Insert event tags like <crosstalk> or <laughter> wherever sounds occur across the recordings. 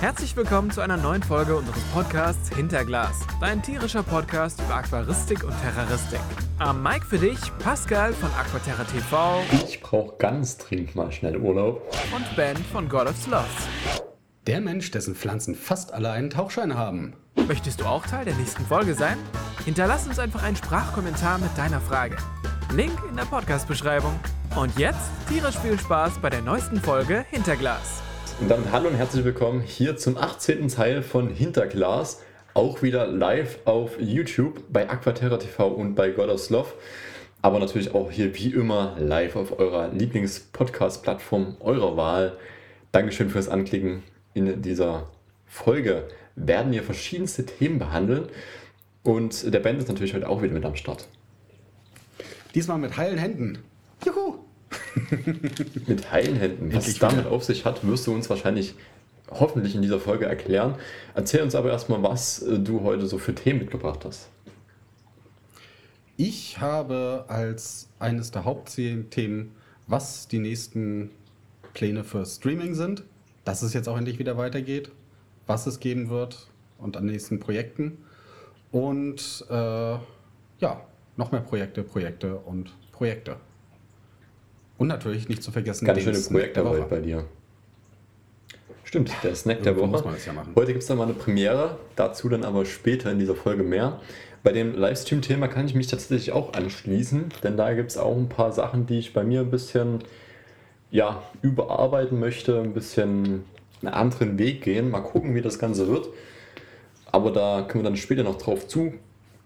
Herzlich willkommen zu einer neuen Folge unseres Podcasts Hinterglas, dein tierischer Podcast über Aquaristik und Terroristik. Am Mike für dich Pascal von Aquaterra TV. Ich brauche ganz dringend mal schnell Urlaub. Und Ben von God of Sloths. Der Mensch, dessen Pflanzen fast alle einen Tauchschein haben. Möchtest du auch Teil der nächsten Folge sein? Hinterlass uns einfach einen Sprachkommentar mit deiner Frage. Link in der Podcast-Beschreibung. Und jetzt tierisch viel Spaß bei der neuesten Folge Hinterglas. Und dann hallo und herzlich willkommen hier zum 18. Teil von Hinterglas. Auch wieder live auf YouTube bei Aquaterra TV und bei God of Love. Aber natürlich auch hier wie immer live auf eurer Lieblings-Podcast-Plattform eurer Wahl. Dankeschön fürs Anklicken. In dieser Folge werden wir verschiedenste Themen behandeln. Und der Band ist natürlich heute auch wieder mit am Start. Diesmal mit heilen Händen. <laughs> Mit heilen Händen. Was es damit auf sich hat, wirst du uns wahrscheinlich hoffentlich in dieser Folge erklären. Erzähl uns aber erstmal, was äh, du heute so für Themen mitgebracht hast. Ich habe als eines der Hauptthemen, was die nächsten Pläne für Streaming sind, dass es jetzt auch endlich wieder weitergeht, was es geben wird und an nächsten Projekten und äh, ja, noch mehr Projekte, Projekte und Projekte. Und natürlich nicht zu vergessen, ganz schöne Projektarbeit bei dir. Stimmt, der Snack der Woche. Ja Heute gibt es dann mal eine Premiere, dazu dann aber später in dieser Folge mehr. Bei dem Livestream-Thema kann ich mich tatsächlich auch anschließen, denn da gibt es auch ein paar Sachen, die ich bei mir ein bisschen ja, überarbeiten möchte, ein bisschen einen anderen Weg gehen. Mal gucken, wie das Ganze wird. Aber da können wir dann später noch drauf zu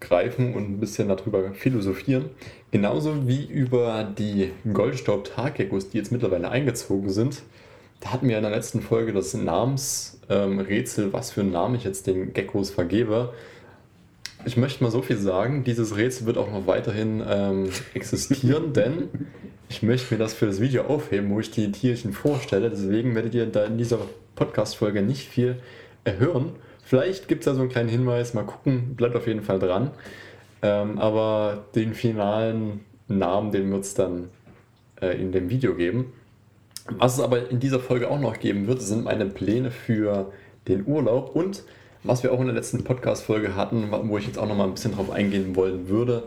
greifen und ein bisschen darüber philosophieren. Genauso wie über die Goldstaub-Taggeckos, die jetzt mittlerweile eingezogen sind. Da hatten wir in der letzten Folge das Namensrätsel, ähm, was für einen Namen ich jetzt den Geckos vergebe. Ich möchte mal so viel sagen, dieses Rätsel wird auch noch weiterhin ähm, existieren, <laughs> denn ich möchte mir das für das Video aufheben, wo ich die Tierchen vorstelle. Deswegen werdet ihr da in dieser Podcast-Folge nicht viel erhören. Vielleicht gibt es da so einen kleinen Hinweis, mal gucken, bleibt auf jeden Fall dran. Ähm, aber den finalen Namen, den wird es dann äh, in dem Video geben. Was es aber in dieser Folge auch noch geben wird, sind meine Pläne für den Urlaub und was wir auch in der letzten Podcast-Folge hatten, wo ich jetzt auch noch mal ein bisschen drauf eingehen wollen würde,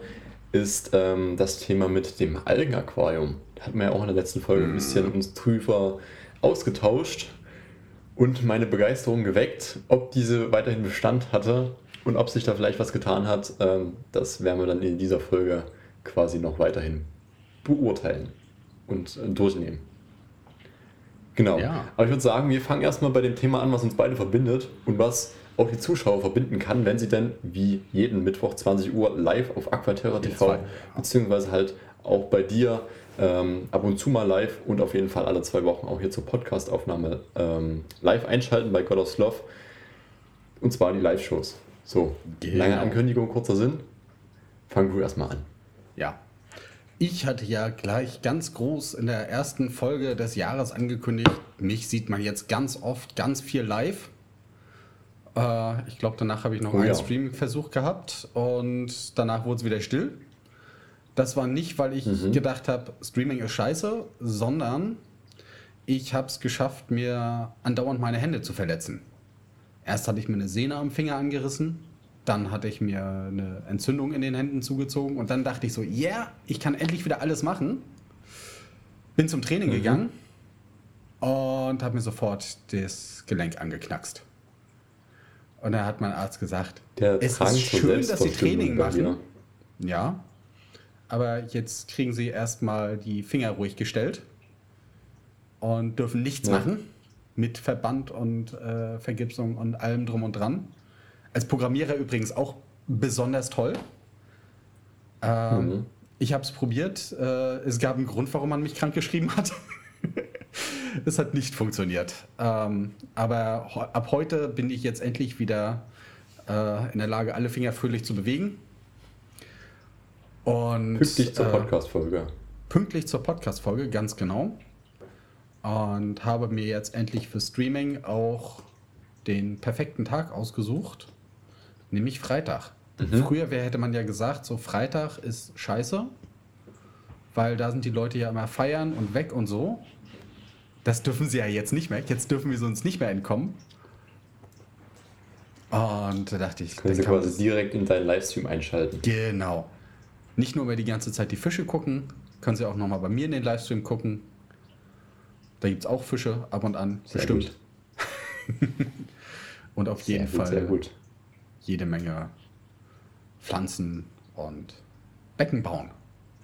ist ähm, das Thema mit dem Algenaquarium. Da hatten wir ja auch in der letzten Folge ein bisschen uns drüber ausgetauscht und meine Begeisterung geweckt. Ob diese weiterhin Bestand hatte und ob sich da vielleicht was getan hat, ähm, das werden wir dann in dieser Folge quasi noch weiterhin beurteilen und äh, durchnehmen. Genau. Ja. Aber ich würde sagen, wir fangen erstmal bei dem Thema an, was uns beide verbindet und was auch die Zuschauer verbinden kann, wenn sie denn wie jeden Mittwoch 20 Uhr live auf Aquaterra TV, beziehungsweise halt auch bei dir ähm, ab und zu mal live und auf jeden Fall alle zwei Wochen auch hier zur Podcastaufnahme ähm, live einschalten bei God of Love. Und zwar die Live-Shows. So, genau. lange Ankündigung, kurzer Sinn. Fangen wir erstmal an. Ja. Ich hatte ja gleich ganz groß in der ersten Folge des Jahres angekündigt, mich sieht man jetzt ganz oft, ganz viel live. Äh, ich glaube, danach habe ich noch oh, einen ja. Streaming-Versuch gehabt und danach wurde es wieder still. Das war nicht, weil ich mhm. gedacht habe, Streaming ist scheiße, sondern ich habe es geschafft, mir andauernd meine Hände zu verletzen. Erst hatte ich mir eine Sehne am Finger angerissen, dann hatte ich mir eine Entzündung in den Händen zugezogen und dann dachte ich so, ja, yeah, ich kann endlich wieder alles machen. Bin zum Training mhm. gegangen und habe mir sofort das Gelenk angeknackst. Und da hat mein Arzt gesagt, Der es ist schön, dass Sie Training machen. Ja, aber jetzt kriegen sie erstmal die Finger ruhig gestellt und dürfen nichts ja. machen mit Verband und äh, Vergipsung und allem drum und dran. Als Programmierer übrigens auch besonders toll. Ähm, mhm. Ich habe es probiert. Äh, es gab einen Grund, warum man mich krank geschrieben hat. <laughs> es hat nicht funktioniert. Ähm, aber ab heute bin ich jetzt endlich wieder äh, in der Lage, alle Finger fröhlich zu bewegen. Und, pünktlich zur äh, Podcast-Folge. Pünktlich zur Podcast-Folge, ganz genau. Und habe mir jetzt endlich für Streaming auch den perfekten Tag ausgesucht, nämlich Freitag. Mhm. Früher hätte man ja gesagt, so Freitag ist scheiße, weil da sind die Leute ja immer feiern und weg und so. Das dürfen sie ja jetzt nicht mehr. Jetzt dürfen wir uns nicht mehr entkommen. Und da dachte ich, können Sie quasi direkt in deinen Livestream einschalten. Genau. Nicht nur mehr die ganze Zeit die Fische gucken, können Sie auch nochmal bei mir in den Livestream gucken. Da gibt es auch Fische ab und an, sehr bestimmt. <laughs> und auf jeden gut, Fall jede Menge Pflanzen und Becken bauen.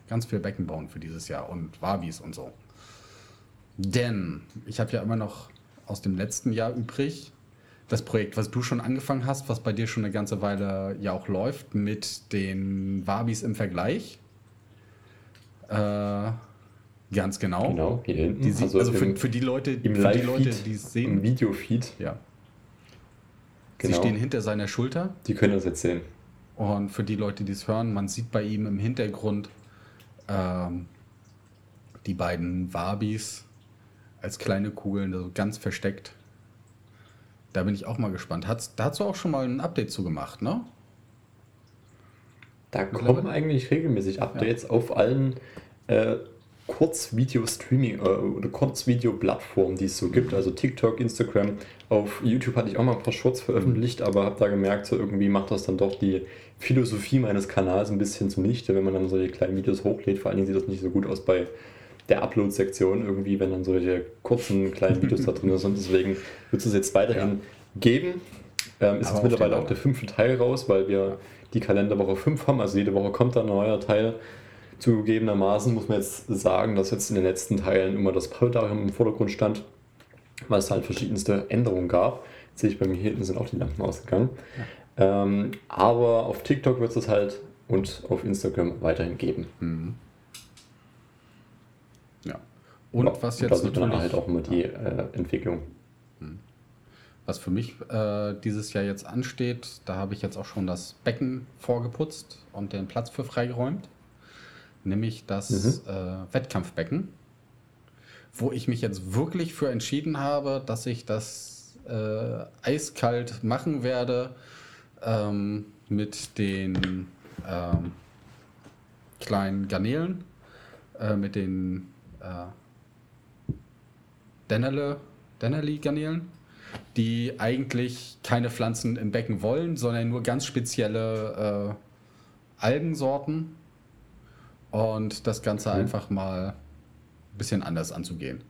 Ganz viel Becken bauen für dieses Jahr und Wabis und so. Denn ich habe ja immer noch aus dem letzten Jahr übrig das Projekt, was du schon angefangen hast, was bei dir schon eine ganze Weile ja auch läuft, mit den Wabis im Vergleich. Äh, ganz genau. Genau, hier hinten. Die, also, also für, für, die Leute, im für die Leute, die es sehen. Im Videofeed. Ja. Genau. Sie stehen hinter seiner Schulter. Die können das jetzt sehen. Und für die Leute, die es hören, man sieht bei ihm im Hintergrund ähm, die beiden Wabis als kleine Kugeln, also ganz versteckt. Da bin ich auch mal gespannt. Hat's, da hast du auch schon mal ein Update zu gemacht, ne? Da kommen eigentlich regelmäßig Updates ja. auf allen äh, Kurzvideo-Streaming äh, oder Kurzvideo-Plattformen, die es so gibt. Also TikTok, Instagram. Auf YouTube hatte ich auch mal ein paar Shorts veröffentlicht, aber habe da gemerkt, so irgendwie macht das dann doch die Philosophie meines Kanals ein bisschen zunichte, wenn man dann solche kleinen Videos hochlädt. Vor allen Dingen sieht das nicht so gut aus bei der Upload-Sektion irgendwie, wenn dann solche kurzen kleinen Videos da drin sind. Deswegen wird es jetzt weiterhin ja. geben. Ähm, ist jetzt mittlerweile auch der fünfte Teil raus, weil wir die Kalenderwoche 5 haben. Also jede Woche kommt da ein neuer Teil. Zugegebenermaßen muss man jetzt sagen, dass jetzt in den letzten Teilen immer das Paultarium im Vordergrund stand, weil es halt verschiedenste Änderungen gab. Jetzt sehe ich bei mir hier hinten sind auch die Lampen ausgegangen. Ja. Ähm, aber auf TikTok wird es halt und auf Instagram weiterhin geben. Mhm. Und ja, was jetzt und natürlich halt auch immer die äh, Entwicklung. Hm. Was für mich äh, dieses Jahr jetzt ansteht, da habe ich jetzt auch schon das Becken vorgeputzt und den Platz für freigeräumt. Nämlich das mhm. äh, Wettkampfbecken, wo ich mich jetzt wirklich für entschieden habe, dass ich das äh, eiskalt machen werde ähm, mit den ähm, kleinen Garnelen, äh, mit den äh, Dennerle, Dennerli-Garnelen, die eigentlich keine Pflanzen im Becken wollen, sondern nur ganz spezielle äh, Algensorten und das Ganze mhm. einfach mal ein bisschen anders anzugehen.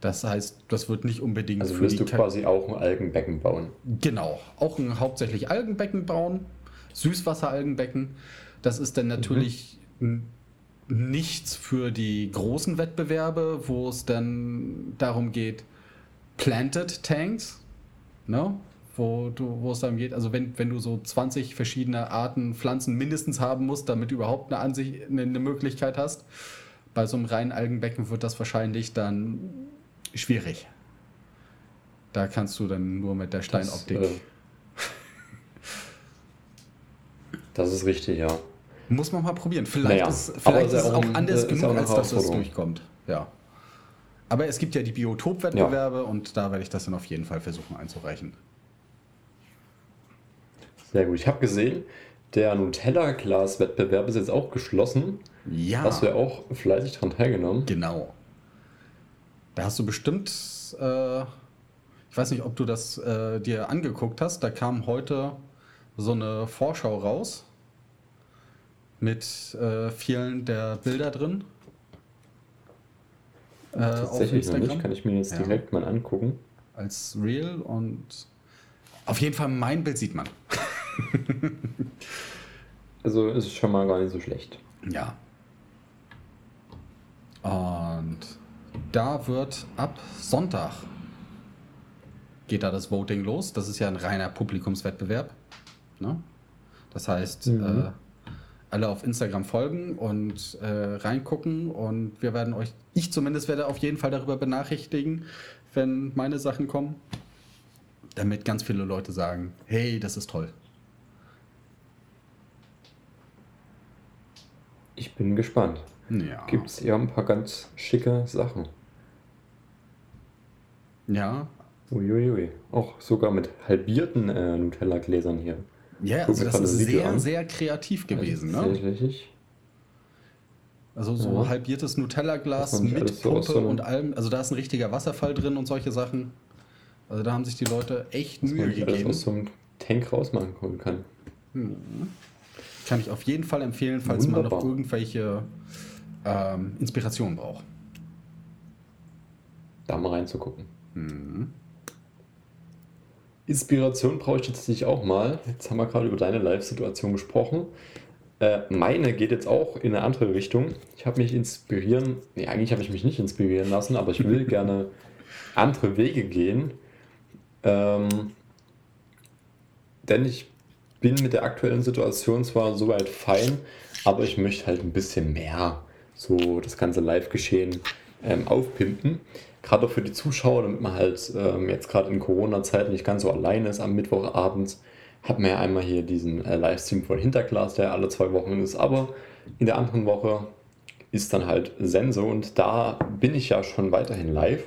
Das heißt, das wird nicht unbedingt also wirst du quasi auch ein Algenbecken bauen. Genau, auch ein hauptsächlich Algenbecken bauen, Süßwasseralgenbecken. Das ist dann natürlich mhm nichts für die großen Wettbewerbe, wo es dann darum geht, Planted Tanks, ne? wo, du, wo es darum geht, also wenn, wenn du so 20 verschiedene Arten Pflanzen mindestens haben musst, damit du überhaupt eine, Ansicht, eine, eine Möglichkeit hast, bei so einem reinen Algenbecken wird das wahrscheinlich dann schwierig. Da kannst du dann nur mit der Steinoptik. Das, äh, das ist richtig, ja. Muss man mal probieren. Vielleicht naja, ist, vielleicht ist es auch, anders äh, genug, als dass das durchkommt. Ja. Aber es gibt ja die Biotop-Wettbewerbe ja. und da werde ich das dann auf jeden Fall versuchen einzureichen. Sehr gut. Ich habe gesehen, der Nutella-Glas-Wettbewerb ist jetzt auch geschlossen. Ja. Hast du ja auch fleißig daran teilgenommen. Genau. Da hast du bestimmt, äh, ich weiß nicht, ob du das äh, dir angeguckt hast, da kam heute so eine Vorschau raus mit äh, vielen der Bilder drin. Äh, Tatsächlich noch nicht, kann ich mir jetzt ja. direkt mal angucken. Als Real und auf jeden Fall mein Bild sieht man. <laughs> also ist es schon mal gar nicht so schlecht. Ja. Und da wird ab Sonntag geht da das Voting los. Das ist ja ein reiner Publikumswettbewerb. Ne? Das heißt, mhm. äh, alle auf Instagram folgen und äh, reingucken und wir werden euch, ich zumindest werde auf jeden Fall darüber benachrichtigen, wenn meine Sachen kommen, damit ganz viele Leute sagen, hey, das ist toll. Ich bin gespannt. Ja. Gibt es ja ein paar ganz schicke Sachen. Ja. Uiuiui. Auch sogar mit halbierten äh, Nutella-Gläsern hier. Ja, also das ist sehr, an. sehr kreativ gewesen. Ja, ne? Richtig. Also so ja. halbiertes Nutella-Glas mit Pumpe so und allem. Also da ist ein richtiger Wasserfall drin und solche Sachen. Also da haben sich die Leute echt Mühe man gegeben. Alles aus so einem Tank rausmachen kann. Hm. Kann ich auf jeden Fall empfehlen, falls Wunderbar. man noch irgendwelche ähm, Inspirationen braucht. Da mal reinzugucken. Mhm. Inspiration brauche ich tatsächlich auch mal. Jetzt haben wir gerade über deine Live-Situation gesprochen. Äh, meine geht jetzt auch in eine andere Richtung. Ich habe mich inspirieren, nee, eigentlich habe ich mich nicht inspirieren lassen, aber ich will <laughs> gerne andere Wege gehen. Ähm, denn ich bin mit der aktuellen Situation zwar soweit fein, aber ich möchte halt ein bisschen mehr so das ganze Live-Geschehen ähm, aufpimpen. Gerade auch für die Zuschauer, damit man halt ähm, jetzt gerade in Corona-Zeiten nicht ganz so alleine ist am Mittwochabend hat man ja einmal hier diesen äh, Livestream von Hinterglas, der alle zwei Wochen ist, aber in der anderen Woche ist dann halt Sense und da bin ich ja schon weiterhin live.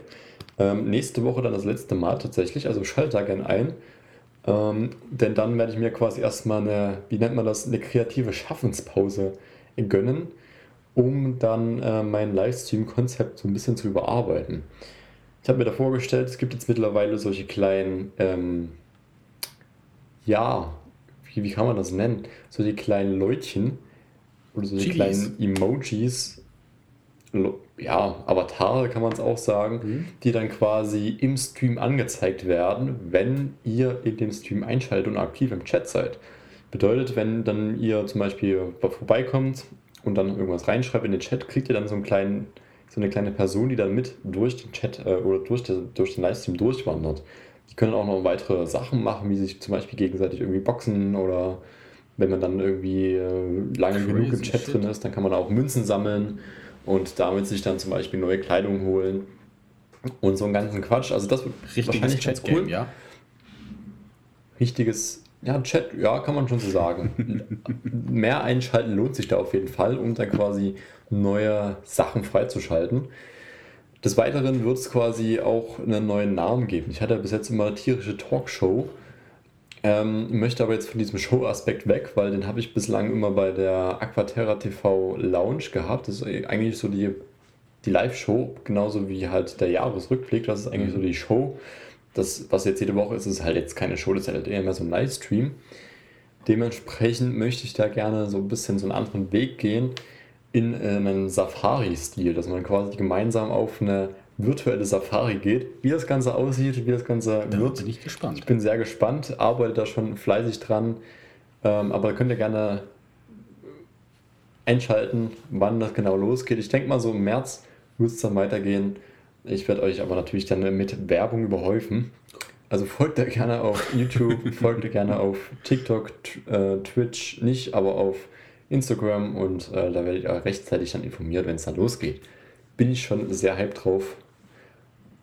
Ähm, nächste Woche dann das letzte Mal tatsächlich, also schalte da gerne ein. Ähm, denn dann werde ich mir quasi erstmal eine, wie nennt man das, eine kreative Schaffenspause gönnen, um dann äh, mein Livestream-Konzept so ein bisschen zu überarbeiten. Ich habe mir da vorgestellt, es gibt jetzt mittlerweile solche kleinen ähm, ja, wie, wie kann man das nennen? So die kleinen Leutchen oder so die kleinen Emojis, ja, Avatare kann man es auch sagen, mhm. die dann quasi im Stream angezeigt werden, wenn ihr in dem Stream einschaltet und aktiv im Chat seid. Bedeutet, wenn dann ihr zum Beispiel vorbeikommt und dann irgendwas reinschreibt in den Chat, kriegt ihr dann so einen kleinen so eine kleine Person, die dann mit durch den Chat äh, oder durch, den, durch den Livestream durchwandert. Die können auch noch weitere Sachen machen, wie sich zum Beispiel gegenseitig irgendwie boxen oder wenn man dann irgendwie äh, lange Crazy genug im Chat shit. drin ist, dann kann man auch Münzen sammeln und damit sich dann zum Beispiel neue Kleidung holen und so einen ganzen Quatsch. Also das wird richtiges Chat cool. ja. Richtiges ja, Chat, ja, kann man schon so sagen. <laughs> Mehr einschalten lohnt sich da auf jeden Fall, um dann quasi neue Sachen freizuschalten. Des Weiteren wird es quasi auch einen neuen Namen geben. Ich hatte bis jetzt immer tierische Talkshow, ähm, möchte aber jetzt von diesem <laughs> Show-Aspekt weg, weil den habe ich bislang immer bei der Aquaterra TV Lounge gehabt. Das ist eigentlich so die, die Live-Show, genauso wie halt der Jahresrückblick. Das ist eigentlich mhm. so die Show. Das, was jetzt jede Woche ist, ist halt jetzt keine Show, das ist halt eher mehr so ein Livestream. Dementsprechend möchte ich da gerne so ein bisschen so einen anderen Weg gehen in äh, einen Safari-Stil, dass man quasi gemeinsam auf eine virtuelle Safari geht. Wie das Ganze aussieht, wie das Ganze da wird. Bin ich gespannt. Ich bin sehr gespannt, arbeite da schon fleißig dran. Ähm, aber könnt ihr gerne einschalten, wann das genau losgeht. Ich denke mal, so im März wird es dann weitergehen. Ich werde euch aber natürlich dann mit Werbung überhäufen. Also folgt da gerne auf YouTube, <laughs> folgt da gerne auf TikTok, äh, Twitch nicht, aber auf Instagram und äh, da werdet ihr rechtzeitig dann informiert, wenn es dann losgeht. Bin ich schon sehr hyped drauf.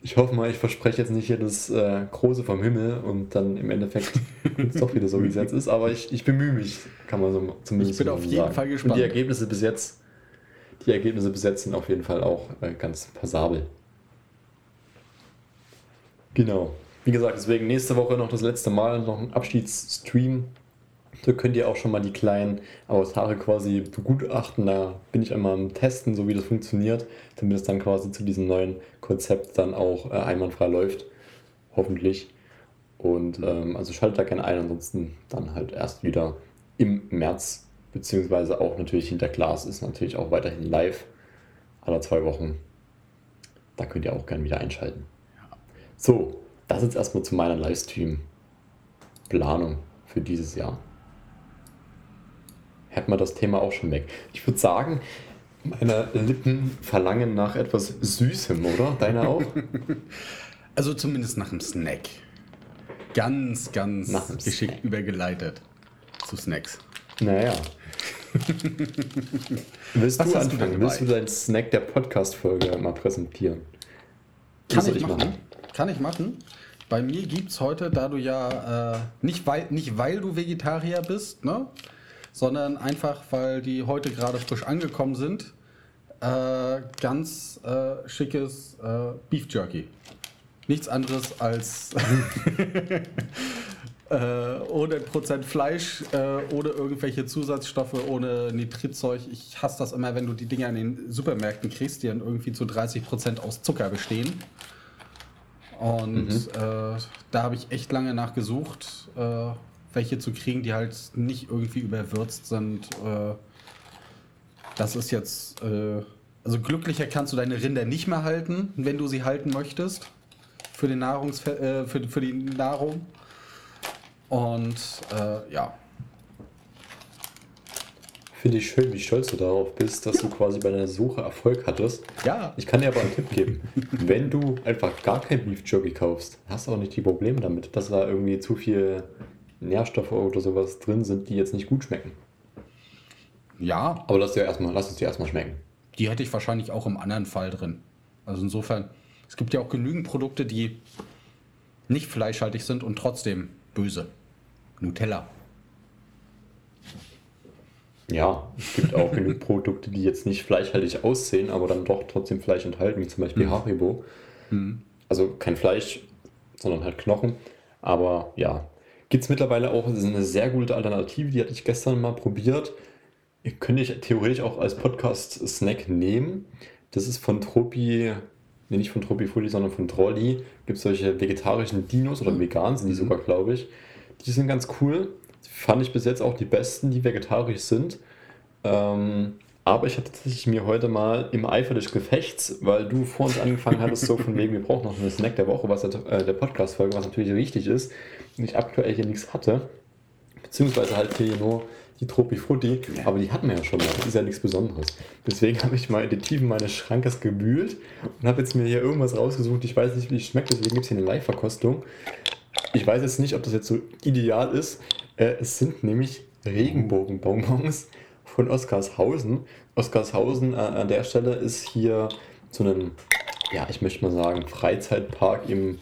Ich hoffe mal, ich verspreche jetzt nicht hier das äh, Große vom Himmel und dann im Endeffekt ist doch wieder so, wie es jetzt ist, aber ich, ich bemühe mich, kann man so zumindest Ich bin auf jeden sagen. Fall gespannt. Und die Ergebnisse bis jetzt, die Ergebnisse bis jetzt sind auf jeden Fall auch äh, ganz passabel. Genau. Wie gesagt, deswegen nächste Woche noch das letzte Mal, noch ein Abschiedsstream da könnt ihr auch schon mal die kleinen Avatare quasi begutachten. Da bin ich einmal am Testen, so wie das funktioniert, damit es dann quasi zu diesem neuen Konzept dann auch äh, einwandfrei läuft. Hoffentlich. Und ähm, also schaltet da gerne ein, ansonsten dann halt erst wieder im März, beziehungsweise auch natürlich hinter Glas ist natürlich auch weiterhin live aller zwei Wochen. Da könnt ihr auch gerne wieder einschalten. So, das jetzt erstmal zu meiner Livestream-Planung für dieses Jahr hätten wir das Thema auch schon weg. Ich würde sagen, meine Lippen verlangen nach etwas Süßem, oder? Deine auch? <laughs> Also zumindest nach einem Snack. Ganz, ganz geschickt Snack. übergeleitet zu Snacks. Naja. <laughs> Willst Was du anfangen? Du Willst du deinen Snack der Podcast-Folge mal präsentieren? Kann ich, ich machen? machen? Kann ich machen. Bei mir gibt es heute, da du ja äh, nicht, weil, nicht weil du Vegetarier bist, ne? sondern einfach, weil die heute gerade frisch angekommen sind. Äh, ganz äh, schickes äh, Beef Jerky. Nichts anderes als <laughs> äh, 100% Fleisch, äh, ohne irgendwelche Zusatzstoffe, ohne Nitritzeug. Ich hasse das immer, wenn du die Dinger in den Supermärkten kriegst, die dann irgendwie zu 30% aus Zucker bestehen. Und mhm. äh, da habe ich echt lange nachgesucht, äh, welche zu kriegen, die halt nicht irgendwie überwürzt sind. Äh, das ist jetzt, äh, also glücklicher kannst du deine Rinder nicht mehr halten, wenn du sie halten möchtest. Für, den Nahrungs äh, für, für die Nahrung. Und äh, ja, Finde ich schön, wie stolz du darauf bist, dass du quasi bei deiner Suche Erfolg hattest. Ja. Ich kann dir aber einen Tipp geben. <laughs> Wenn du einfach gar kein Beef Jerky kaufst, hast du auch nicht die Probleme damit, dass da irgendwie zu viel Nährstoffe oder sowas drin sind, die jetzt nicht gut schmecken. Ja. Aber lass, dir erstmal, lass es dir erstmal schmecken. Die hätte ich wahrscheinlich auch im anderen Fall drin. Also insofern, es gibt ja auch genügend Produkte, die nicht fleischhaltig sind und trotzdem böse. Nutella. Ja, es gibt auch genug Produkte, die jetzt nicht fleischhaltig aussehen, aber dann doch trotzdem Fleisch enthalten, wie zum Beispiel mhm. Haribo. Mhm. Also kein Fleisch, sondern halt Knochen. Aber ja, gibt es mittlerweile auch eine sehr gute Alternative, die hatte ich gestern mal probiert. Könnte ich theoretisch auch als Podcast-Snack nehmen. Das ist von Tropi, nee, nicht von Tropi Fully, sondern von Trolli. Gibt es solche vegetarischen Dinos oder mhm. vegan sind die sogar, glaube ich. Die sind ganz cool fand ich bis jetzt auch die besten, die vegetarisch sind. Ähm, aber ich hatte tatsächlich mir heute mal im Eifer des Gefechts, weil du vor uns angefangen hattest, so von wegen, wir brauchen noch einen Snack der Woche, was der, äh, der Podcast-Folge, was natürlich richtig ist, und ich aktuell hier nichts hatte. Beziehungsweise halt hier nur die Tropi Frutti, aber die hatten wir ja schon mal. Das ist ja nichts Besonderes. Deswegen habe ich mal in die Tiefen meines Schrankes gewühlt und habe jetzt mir hier irgendwas rausgesucht. Ich weiß nicht, wie es schmeckt, deswegen gibt es hier eine Live-Verkostung. Ich weiß jetzt nicht, ob das jetzt so ideal ist, äh, es sind nämlich Regenbogenbonbons von Oskarshausen. Oskarshausen äh, an der Stelle ist hier zu einem, ja, ich möchte mal sagen, Freizeitpark im,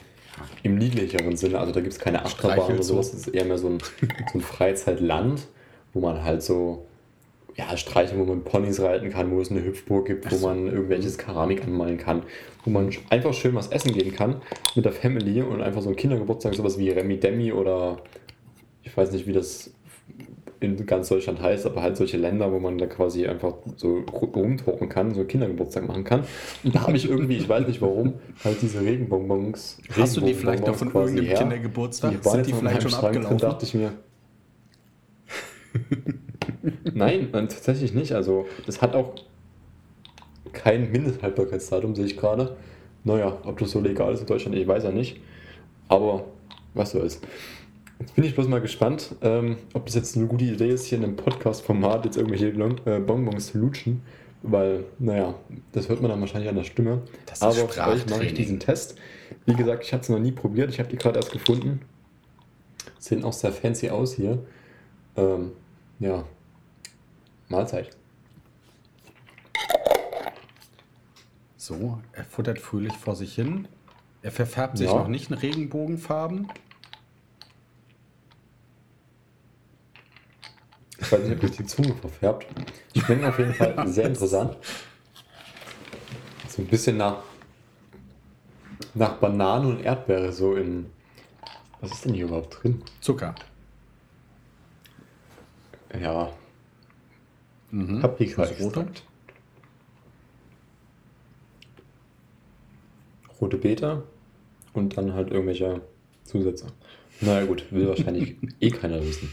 im niedlicheren Sinne. Also da gibt es keine Achterbahn oder sowas. Es ist eher mehr so ein, so ein Freizeitland, wo man halt so ja, Streiche, wo man Ponys reiten kann, wo es eine Hüpfburg gibt, wo man irgendwelches Keramik anmalen kann, wo man einfach schön was essen gehen kann mit der Family und einfach so ein Kindergeburtstag, sowas wie Remi Demi oder ich weiß nicht, wie das in ganz Deutschland heißt, aber halt solche Länder, wo man da quasi einfach so rumtauchen kann, so Kindergeburtstag machen kann. Und da habe ich irgendwie, ich weiß nicht warum, halt diese Regenbonbons. Hast du die vielleicht noch von irgendeinem her. Kindergeburtstag? Die Sind die vielleicht schon abgelaufen? dachte ich mir. <laughs> <laughs> Nein, tatsächlich nicht. Also, das hat auch kein Mindesthaltbarkeitsdatum, sehe ich gerade. Naja, ob das so legal ist in Deutschland, ich weiß ja nicht. Aber was soll's. Jetzt bin ich bloß mal gespannt, ähm, ob das jetzt eine gute Idee ist, hier in einem Podcast-Format jetzt irgendwelche Long äh, Bonbons zu lutschen. Weil, naja, das hört man dann wahrscheinlich an der Stimme. Das ist Aber euch mache ich diesen Test. Wie gesagt, ich habe es noch nie probiert. Ich habe die gerade erst gefunden. Sehen auch sehr fancy aus hier. Ähm, ja, Mahlzeit. So, er futtert fröhlich vor sich hin. Er verfärbt sich ja. noch nicht in Regenbogenfarben. Ich weiß nicht, ob das die Zunge verfärbt. Die schmecken auf jeden Fall <laughs> sehr interessant. So ein bisschen nach, nach Banane und Erdbeere, so in. Was ist denn hier überhaupt drin? Zucker. Ja. Mhm. Paprika extrakt. Rote Beta und dann halt irgendwelche Zusätze. Na naja, gut, will wahrscheinlich <laughs> eh keiner wissen.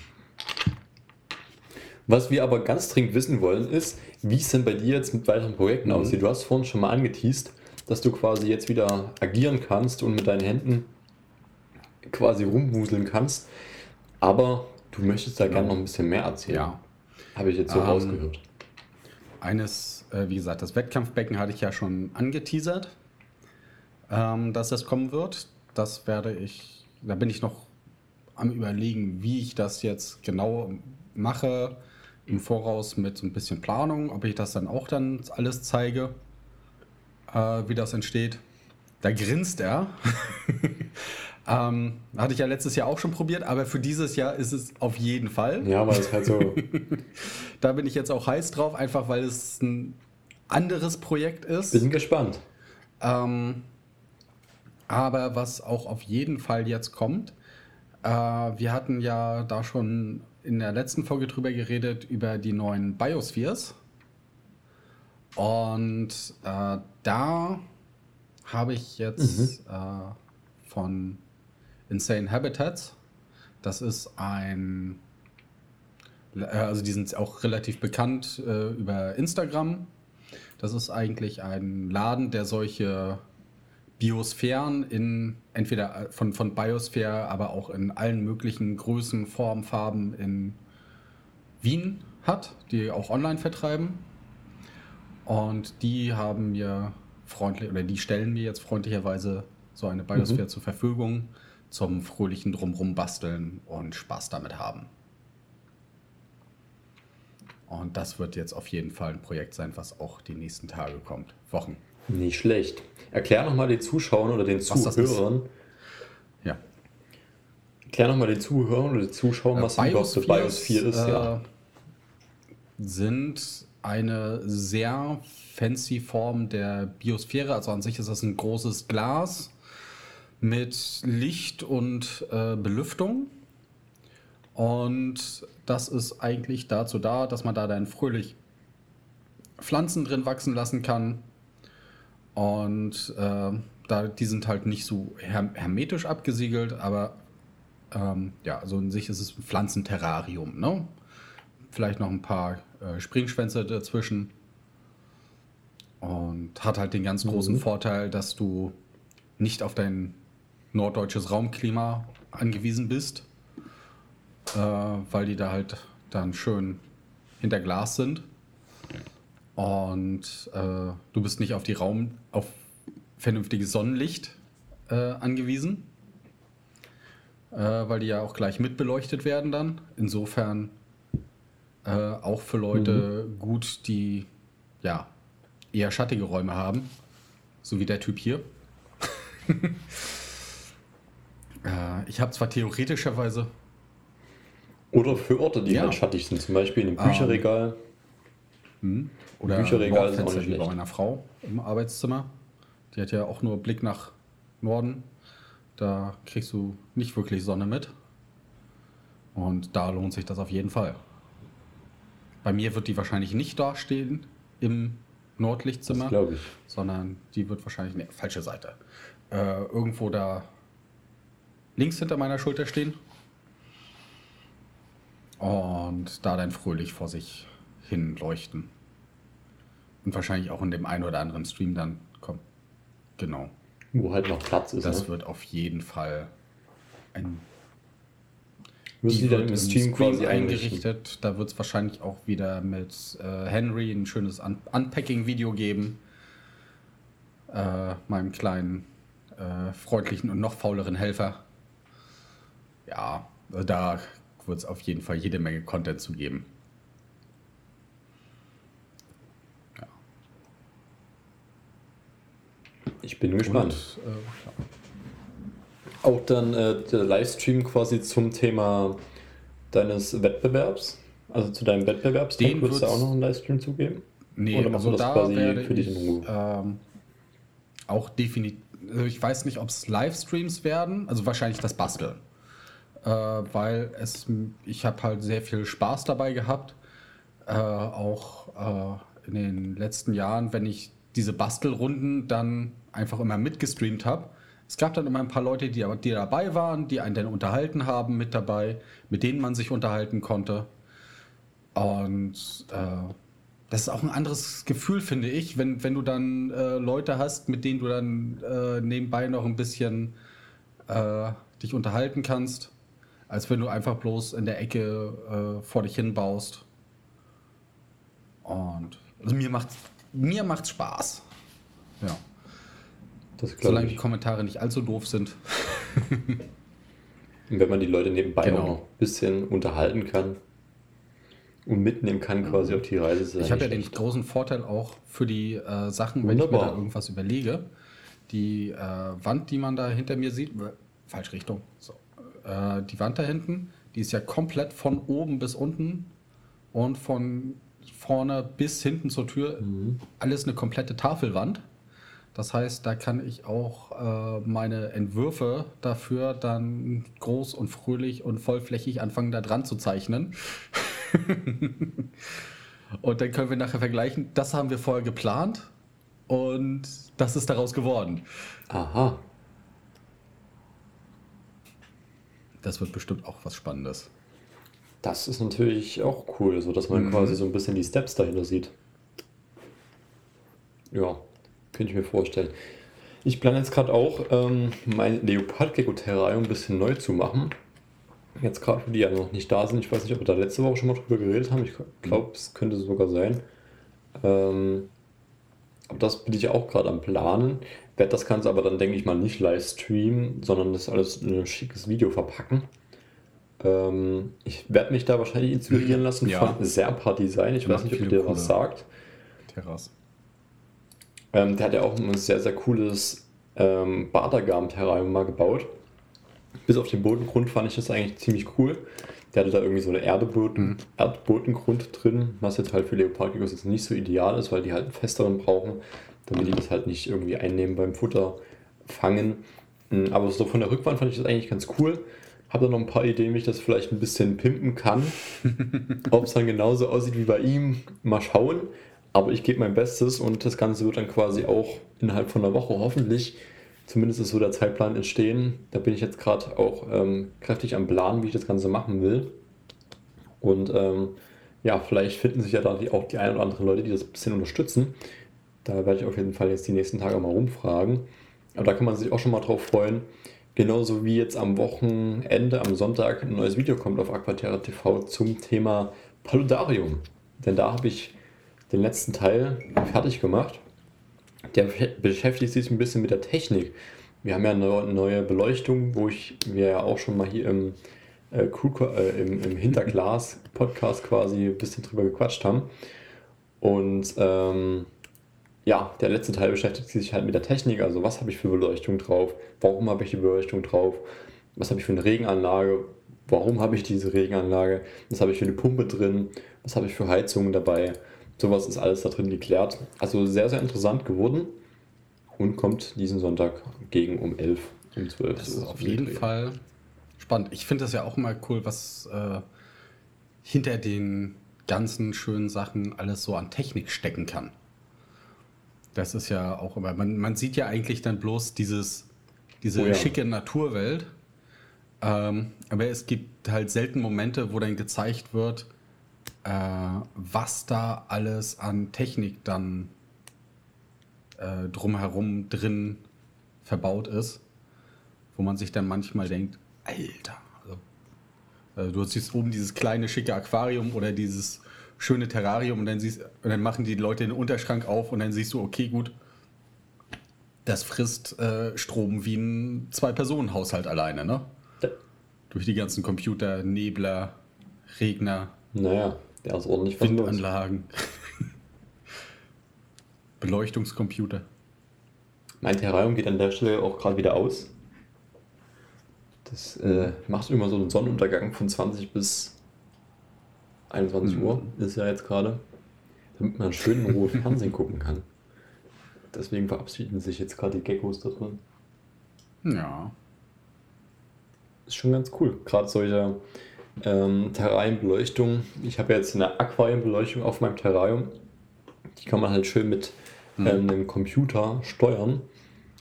Was wir aber ganz dringend wissen wollen, ist, wie es denn bei dir jetzt mit weiteren Projekten mhm. aussieht. Du hast vorhin schon mal angeteased, dass du quasi jetzt wieder agieren kannst und mit deinen Händen quasi rumwuseln kannst. Aber du möchtest da ja. gerne noch ein bisschen mehr erzählen. Ja. Habe ich jetzt so ähm, rausgehört. Eines, äh, wie gesagt, das Wettkampfbecken hatte ich ja schon angeteasert, ähm, dass das kommen wird. Das werde ich, da bin ich noch am überlegen, wie ich das jetzt genau mache im Voraus mit so ein bisschen Planung, ob ich das dann auch dann alles zeige, äh, wie das entsteht. Da grinst er. <laughs> ähm, hatte ich ja letztes Jahr auch schon probiert, aber für dieses Jahr ist es auf jeden Fall. Ja, weil es halt so. <laughs> da bin ich jetzt auch heiß drauf, einfach weil es ein anderes Projekt ist. Bin gespannt. Ähm, aber was auch auf jeden Fall jetzt kommt, äh, wir hatten ja da schon in der letzten Folge drüber geredet, über die neuen Biospheres. Und äh, da habe ich jetzt mhm. äh, von Insane Habitats. Das ist ein, äh, also die sind auch relativ bekannt äh, über Instagram. Das ist eigentlich ein Laden, der solche Biosphären in entweder äh, von, von Biosphäre, aber auch in allen möglichen Größen, Formen, Farben in Wien hat, die auch online vertreiben. Und die haben mir freundlich, oder die stellen mir jetzt freundlicherweise so eine Biosphäre mhm. zur Verfügung zum fröhlichen Drumrum basteln und Spaß damit haben. Und das wird jetzt auf jeden Fall ein Projekt sein, was auch die nächsten Tage kommt, Wochen. Nicht schlecht. Erklär nochmal den Zuschauern oder den Zuhörern. Ja. Erklär nochmal den Zuhörern oder den Zuschauern, äh, was äh, überhaupt so Biosphere ist. Ja. Äh, sind eine sehr fancy Form der Biosphäre. Also an sich ist das ein großes Glas mit Licht und äh, Belüftung. Und das ist eigentlich dazu da, dass man da dann fröhlich Pflanzen drin wachsen lassen kann. Und äh, da, die sind halt nicht so her hermetisch abgesiegelt, aber ähm, ja, also in sich ist es ein Pflanzenterrarium. Ne? Vielleicht noch ein paar äh, Springschwänze dazwischen. Und hat halt den ganz großen mhm. Vorteil, dass du nicht auf dein norddeutsches Raumklima angewiesen bist, äh, weil die da halt dann schön hinter Glas sind. Und äh, du bist nicht auf die Raum, auf vernünftiges Sonnenlicht äh, angewiesen, äh, weil die ja auch gleich mitbeleuchtet werden dann. Insofern äh, auch für Leute mhm. gut, die ja eher schattige Räume haben, so wie der Typ hier. <laughs> Äh, ich habe zwar theoretischerweise. Oder für Orte, die ja. halt schattig sind, zum Beispiel in einem Bücherregal. Ähm, oder Bücherregal ist auch nicht wie bei meiner Frau im Arbeitszimmer. Die hat ja auch nur Blick nach Norden. Da kriegst du nicht wirklich Sonne mit. Und da lohnt sich das auf jeden Fall. Bei mir wird die wahrscheinlich nicht dastehen im Nordlichtzimmer, sondern die wird wahrscheinlich, ne, falsche Seite, äh, irgendwo da links hinter meiner Schulter stehen und da dann fröhlich vor sich hin leuchten. Und wahrscheinlich auch in dem einen oder anderen Stream dann kommen. Genau. Wo halt noch Platz ist. Das ne? wird auf jeden Fall ein. Müssen die, die dann im Stream, quasi eingerichtet. Da wird es wahrscheinlich auch wieder mit äh, Henry ein schönes Un Unpacking-Video geben. Äh, meinem kleinen, äh, freundlichen und noch fauleren Helfer. Ja, da wird es auf jeden Fall jede Menge Content zu geben. Ich bin gespannt. Und, äh, Auch dann äh, der Livestream quasi zum Thema deines Wettbewerbs, also zu deinem Wettbewerbstag, Den würdest du auch noch einen Livestream zugeben? Nee, Oder machst also du das da quasi für dich in Ruhe? Ähm, auch definitiv, also ich weiß nicht, ob es Livestreams werden, also wahrscheinlich das Basteln. Äh, weil es, ich habe halt sehr viel Spaß dabei gehabt. Äh, auch äh, in den letzten Jahren, wenn ich diese Bastelrunden dann einfach immer mitgestreamt habe. Es gab dann immer ein paar Leute, die, die dabei waren, die einen dann unterhalten haben mit dabei, mit denen man sich unterhalten konnte. Und äh, das ist auch ein anderes Gefühl, finde ich, wenn, wenn du dann äh, Leute hast, mit denen du dann äh, nebenbei noch ein bisschen dich unterhalten kannst, als wenn du einfach bloß in der Ecke äh, vor dich hin baust. Und also mir macht mir macht's Spaß. Ja. Solange ich. die Kommentare nicht allzu doof sind. Und <laughs> wenn man die Leute nebenbei genau. auch noch ein bisschen unterhalten kann und mitnehmen kann quasi auf die Reise. Ich habe ja den großen Vorteil auch für die äh, Sachen, wenn Wunderbar. ich mir da irgendwas überlege. Die äh, Wand, die man da hinter mir sieht, falsche Richtung. So. Äh, die Wand da hinten, die ist ja komplett von oben bis unten und von vorne bis hinten zur Tür mhm. alles eine komplette Tafelwand. Das heißt, da kann ich auch äh, meine Entwürfe dafür dann groß und fröhlich und vollflächig anfangen, da dran zu zeichnen. <laughs> und dann können wir nachher vergleichen, das haben wir vorher geplant und das ist daraus geworden. Aha. Das wird bestimmt auch was Spannendes. Das ist natürlich auch cool, so dass man mhm. quasi so ein bisschen die Steps dahinter sieht. Ja, könnte ich mir vorstellen. Ich plane jetzt gerade auch, ähm, mein Leopardgecko-Terrarium ein bisschen neu zu machen. Jetzt gerade für die ja noch nicht da sind. Ich weiß nicht, ob wir da letzte Woche schon mal drüber geredet haben. Ich glaube, es könnte sogar sein. Ähm, aber das bin ich auch gerade am Planen. Werde das Ganze aber dann, denke ich mal, nicht live streamen, sondern das alles in ein schickes Video verpacken. Ähm, ich werde mich da wahrscheinlich inspirieren lassen ja. von Serpa Design. Ich weiß nicht, ob der was sagt. Terras. Ähm, der hat ja auch ein sehr, sehr cooles ähm, Badagam-Terrarium mal gebaut. Bis auf den Bodengrund fand ich das eigentlich ziemlich cool. Der hatte da irgendwie so eine Erdeboden, mhm. Erdbodengrund drin, was jetzt halt für Leopardgeckos jetzt nicht so ideal ist, weil die halt einen festeren brauchen, damit die das halt nicht irgendwie einnehmen beim Futter fangen. Hm, aber so von der Rückwand fand ich das eigentlich ganz cool. Habe da noch ein paar Ideen, wie ich das vielleicht ein bisschen pimpen kann. <laughs> Ob es dann genauso aussieht wie bei ihm, mal schauen. Aber ich gebe mein Bestes und das Ganze wird dann quasi auch innerhalb von einer Woche hoffentlich, zumindest ist so der Zeitplan entstehen. Da bin ich jetzt gerade auch ähm, kräftig am Plan, wie ich das Ganze machen will. Und ähm, ja, vielleicht finden sich ja da auch die ein oder anderen Leute, die das ein bisschen unterstützen. Da werde ich auf jeden Fall jetzt die nächsten Tage mal rumfragen. Aber da kann man sich auch schon mal drauf freuen. Genauso wie jetzt am Wochenende, am Sonntag, ein neues Video kommt auf Aquaterra TV zum Thema Paludarium. Denn da habe ich den letzten Teil fertig gemacht. Der beschäftigt sich ein bisschen mit der Technik. Wir haben ja eine neue Beleuchtung, wo ich wir ja auch schon mal hier im, äh, äh, im, im Hinterglas-Podcast quasi ein bisschen drüber gequatscht haben. Und ähm, ja, der letzte Teil beschäftigt sich halt mit der Technik. Also, was habe ich für Beleuchtung drauf? Warum habe ich die Beleuchtung drauf? Was habe ich für eine Regenanlage? Warum habe ich diese Regenanlage? Was habe ich für eine Pumpe drin? Was habe ich für Heizungen dabei? Sowas ist alles da drin geklärt. Also sehr, sehr interessant geworden und kommt diesen Sonntag gegen um 11, um 12. Das ist auf jeden Dreh. Fall spannend. Ich finde das ja auch immer cool, was äh, hinter den ganzen schönen Sachen alles so an Technik stecken kann. Das ist ja auch immer, man, man sieht ja eigentlich dann bloß dieses, diese oh ja. schicke Naturwelt. Ähm, aber es gibt halt selten Momente, wo dann gezeigt wird, äh, was da alles an Technik dann äh, drumherum drin verbaut ist, wo man sich dann manchmal denkt, Alter, also, äh, du siehst oben dieses kleine schicke Aquarium oder dieses schöne Terrarium und dann siehst und dann machen die Leute den Unterschrank auf und dann siehst du, okay, gut, das frisst äh, Strom wie ein Zwei-Personen-Haushalt alleine, ne? Ja. Durch die ganzen Computer, Nebler, Regner. Naja, der ist ordentlich Windanlagen. <laughs> Beleuchtungscomputer. Mein Terrarium geht an der Stelle auch gerade wieder aus. Das äh, macht immer so einen Sonnenuntergang von 20 bis 21 mhm. Uhr ist ja jetzt gerade, damit man schön in Ruhe Fernsehen gucken kann. Deswegen verabschieden sich jetzt gerade die Geckos da drin. Ja. Ist schon ganz cool. Gerade solche ähm, Terrarienbeleuchtung. Ich habe jetzt eine Aquarienbeleuchtung auf meinem Terrarium. Die kann man halt schön mit mhm. ähm, einem Computer steuern.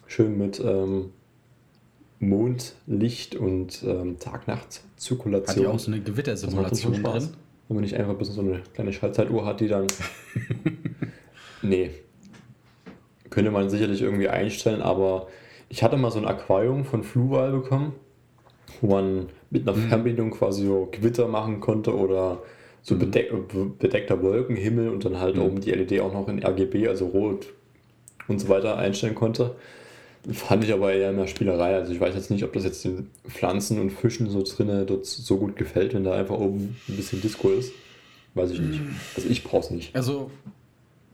Schön mit ähm, Mondlicht und ähm, Tag-Nacht-Zirkulation. Hat ja auch so eine Gewittersimulation drin. Wenn man nicht einfach ein so eine kleine Schaltzeituhr hat, die dann. <laughs> nee. Könnte man sicherlich irgendwie einstellen, aber ich hatte mal so ein Aquarium von Fluval bekommen, wo man mit einer mhm. Fernbedienung quasi so Gewitter machen konnte oder so mhm. bedeck, bedeckter Wolkenhimmel und dann halt mhm. oben die LED auch noch in RGB, also rot und so weiter einstellen konnte. Fand ich aber eher in der Spielerei. Also ich weiß jetzt nicht, ob das jetzt den Pflanzen und Fischen so drinnen dort so gut gefällt, wenn da einfach oben ein bisschen Disco ist. Weiß ich nicht. Also ich brauche es nicht. Also,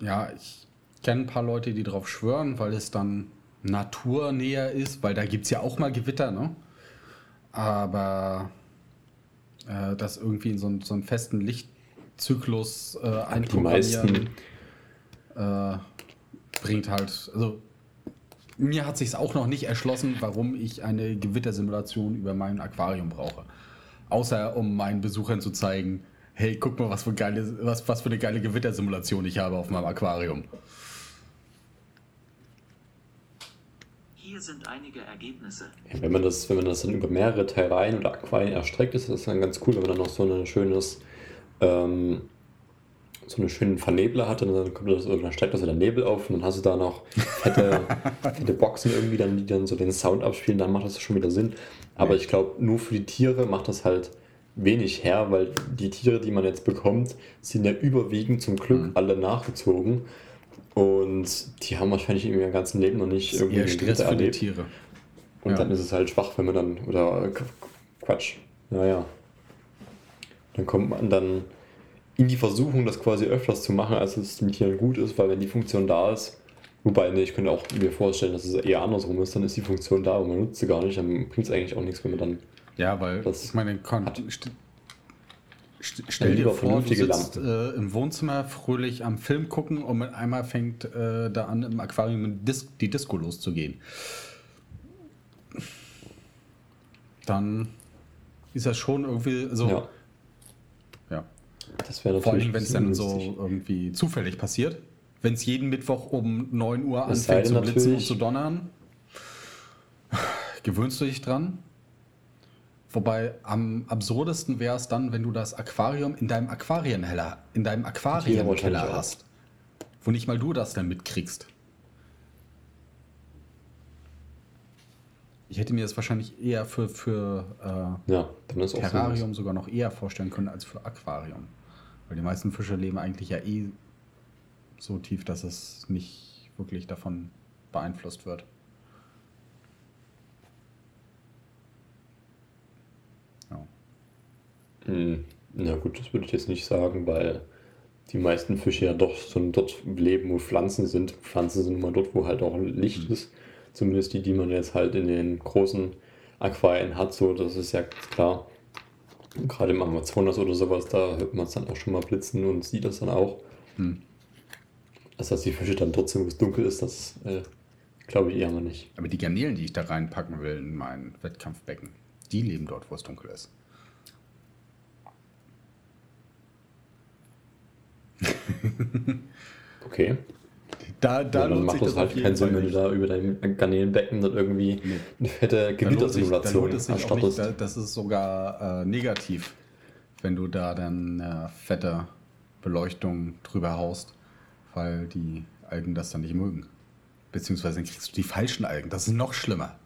ja, ich kenne ein paar Leute, die drauf schwören, weil es dann naturnäher ist, weil da gibt es ja auch mal Gewitter, ne? Aber äh, das irgendwie in so, so einen festen Lichtzyklus äh, einprogrammieren äh, bringt halt, also mir hat sich auch noch nicht erschlossen, warum ich eine Gewittersimulation über mein Aquarium brauche. Außer um meinen Besuchern zu zeigen, hey, guck mal, was für, geile, was, was für eine geile Gewittersimulation ich habe auf meinem Aquarium. Hier sind einige Ergebnisse. Wenn, man das, wenn man das dann über mehrere Terrain oder Aquarien erstreckt, ist das dann ganz cool, wenn man dann noch so ein schönes, ähm, so einen schönen Vernebler hat und dann kommt das, dann steigt das so der Nebel auf und dann hast du da noch fette, <laughs> fette Boxen irgendwie, dann, die dann so den Sound abspielen, dann macht das schon wieder Sinn. Aber ich glaube, nur für die Tiere macht das halt wenig her, weil die Tiere, die man jetzt bekommt, sind ja überwiegend zum Glück mhm. alle nachgezogen. Und die haben wahrscheinlich in ihrem ganzen Leben noch nicht irgendwie eher Stress für die Tiere. Und ja. dann ist es halt schwach, wenn man dann, oder Quatsch, naja. Dann kommt man dann in die Versuchung, das quasi öfters zu machen, als es den Tieren gut ist, weil wenn die Funktion da ist, wobei, ne, ich könnte auch mir vorstellen, dass es eher andersrum ist, dann ist die Funktion da, aber man nutzt sie gar nicht, dann bringt es eigentlich auch nichts, wenn man dann. Ja, weil das ich meine, kann, Stell dir vor, du sitzt äh, im Wohnzimmer fröhlich am Film gucken und mit einmal fängt äh, da an, im Aquarium Dis die Disco loszugehen. Dann ist das schon irgendwie so. Ja. Das wäre Vor allem, wenn es dann so irgendwie zufällig passiert. Wenn es jeden Mittwoch um 9 Uhr anfängt zu blitzen und zu donnern, <sighs> gewöhnst du dich dran. Wobei am absurdesten wäre es dann, wenn du das Aquarium in deinem Aquarienkeller, in deinem Aquarienkeller hast. Wo nicht mal du das dann mitkriegst. Ich hätte mir das wahrscheinlich eher für, für äh, ja, Terrarium sogar noch eher vorstellen können als für Aquarium. Weil die meisten Fische leben eigentlich ja eh so tief, dass es nicht wirklich davon beeinflusst wird. Hm, na gut, das würde ich jetzt nicht sagen, weil die meisten Fische ja doch so dort leben, wo Pflanzen sind. Pflanzen sind immer dort, wo halt auch Licht mhm. ist. Zumindest die, die man jetzt halt in den großen Aquarien hat, so, das ist ja klar. Gerade im Amazonas oder sowas, da hört man es dann auch schon mal blitzen und sieht das dann auch. Hm. Das heißt, die Fische dann trotzdem, wo es dunkel ist, das äh, glaube ich eher mal nicht. Aber die Garnelen, die ich da reinpacken will in mein Wettkampfbecken, die leben dort, wo es dunkel ist. okay. Da, da ja, dann macht das, halt keinen Sinn, wenn du da über dein Garnelenbecken dann irgendwie nee. eine fette Gewittersimulation erstattest. Da, das ist sogar äh, negativ, wenn du da dann äh, fette Beleuchtung drüber haust, weil die Algen das dann nicht mögen. Beziehungsweise dann kriegst du die falschen Algen. Das ist noch schlimmer.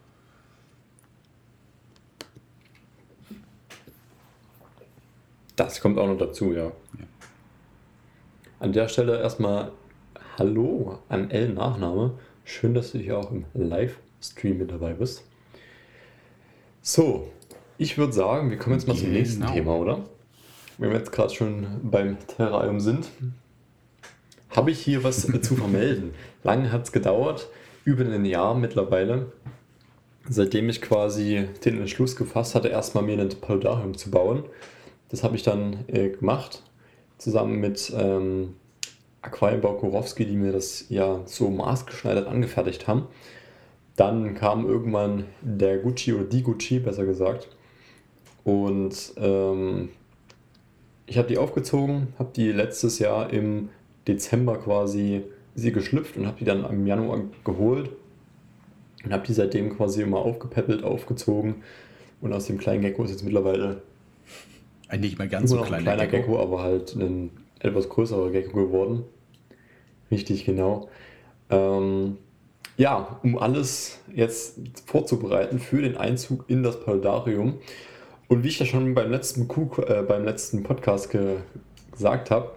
Das kommt auch noch dazu, ja. ja. An der Stelle erstmal Hallo an L Nachname. Schön, dass du hier auch im Livestream mit dabei bist. So, ich würde sagen, wir kommen jetzt mal zum nächsten genau. Thema, oder? Wenn wir jetzt gerade schon beim Terrarium sind, habe ich hier was zu vermelden. <laughs> Lange hat es gedauert, über ein Jahr mittlerweile, seitdem ich quasi den Entschluss gefasst hatte, erstmal mir ein Paludarium zu bauen. Das habe ich dann äh, gemacht zusammen mit ähm, Aquarienbau Kurowski, die mir das ja so maßgeschneidert angefertigt haben. Dann kam irgendwann der Gucci oder die Gucci, besser gesagt. Und ähm, ich habe die aufgezogen, habe die letztes Jahr im Dezember quasi sie geschlüpft und habe die dann im Januar geholt und habe die seitdem quasi immer aufgepäppelt, aufgezogen. Und aus dem kleinen Gecko ist jetzt mittlerweile ein nicht mehr ganz so kleiner, kleiner Gecko. Gecko. aber halt ein etwas größerer Gecko geworden. Richtig, genau. Ähm, ja, um alles jetzt vorzubereiten für den Einzug in das Paludarium. Und wie ich ja schon beim letzten, Kuh, äh, beim letzten Podcast ge gesagt habe,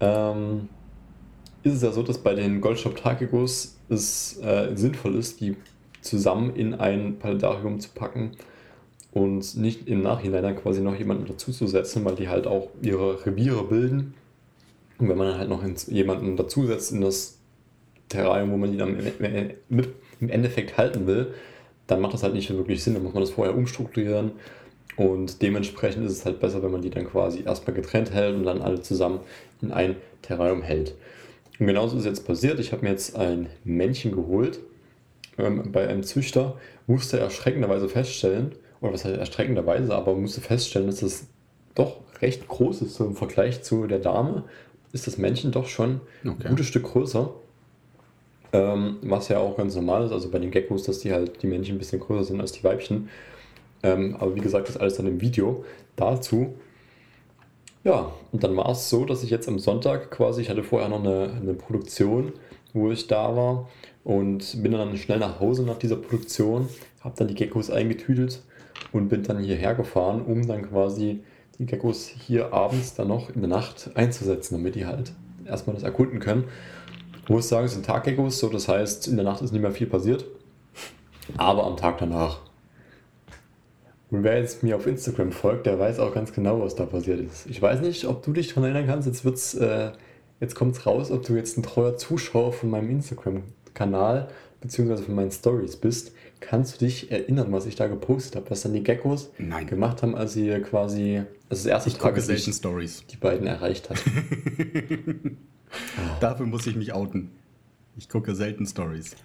ähm, ist es ja so, dass bei den Goldshop Takegos es äh, sinnvoll ist, die zusammen in ein Paludarium zu packen und nicht im Nachhinein dann quasi noch jemanden dazuzusetzen, weil die halt auch ihre Reviere bilden. Und wenn man halt noch jemanden dazusetzt in das Terrarium, wo man die dann im Endeffekt halten will, dann macht das halt nicht wirklich Sinn. Dann muss man das vorher umstrukturieren. Und dementsprechend ist es halt besser, wenn man die dann quasi erstmal getrennt hält und dann alle zusammen in ein Terrarium hält. Und genauso ist jetzt passiert. Ich habe mir jetzt ein Männchen geholt ähm, bei einem Züchter, musste erschreckenderweise feststellen, oder was heißt erstreckenderweise, aber musste feststellen, dass es doch recht groß ist so im Vergleich zu der Dame, ist das Männchen doch schon okay. ein gutes Stück größer. Ähm, was ja auch ganz normal ist, also bei den Geckos, dass die halt die Männchen ein bisschen größer sind als die Weibchen. Ähm, aber wie gesagt, das alles dann im Video dazu. Ja, und dann war es so, dass ich jetzt am Sonntag quasi, ich hatte vorher noch eine, eine Produktion, wo ich da war und bin dann schnell nach Hause nach dieser Produktion, habe dann die Geckos eingetütet und bin dann hierher gefahren, um dann quasi die Geckos hier abends dann noch in der Nacht einzusetzen, damit die halt erstmal das erkunden können. Ich muss sagen, es sind Taggeckos, so das heißt, in der Nacht ist nicht mehr viel passiert, aber am Tag danach. Und wer jetzt mir auf Instagram folgt, der weiß auch ganz genau, was da passiert ist. Ich weiß nicht, ob du dich daran erinnern kannst, jetzt wird's, äh, jetzt kommt's raus, ob du jetzt ein treuer Zuschauer von meinem Instagram-Kanal bzw. von meinen Stories bist. Kannst du dich erinnern, was ich da gepostet habe, was dann die Geckos Nein. gemacht haben, als sie quasi also das erste ich gucke selten Stories. die beiden erreicht hat? <laughs> Dafür muss ich mich outen. Ich gucke selten Stories.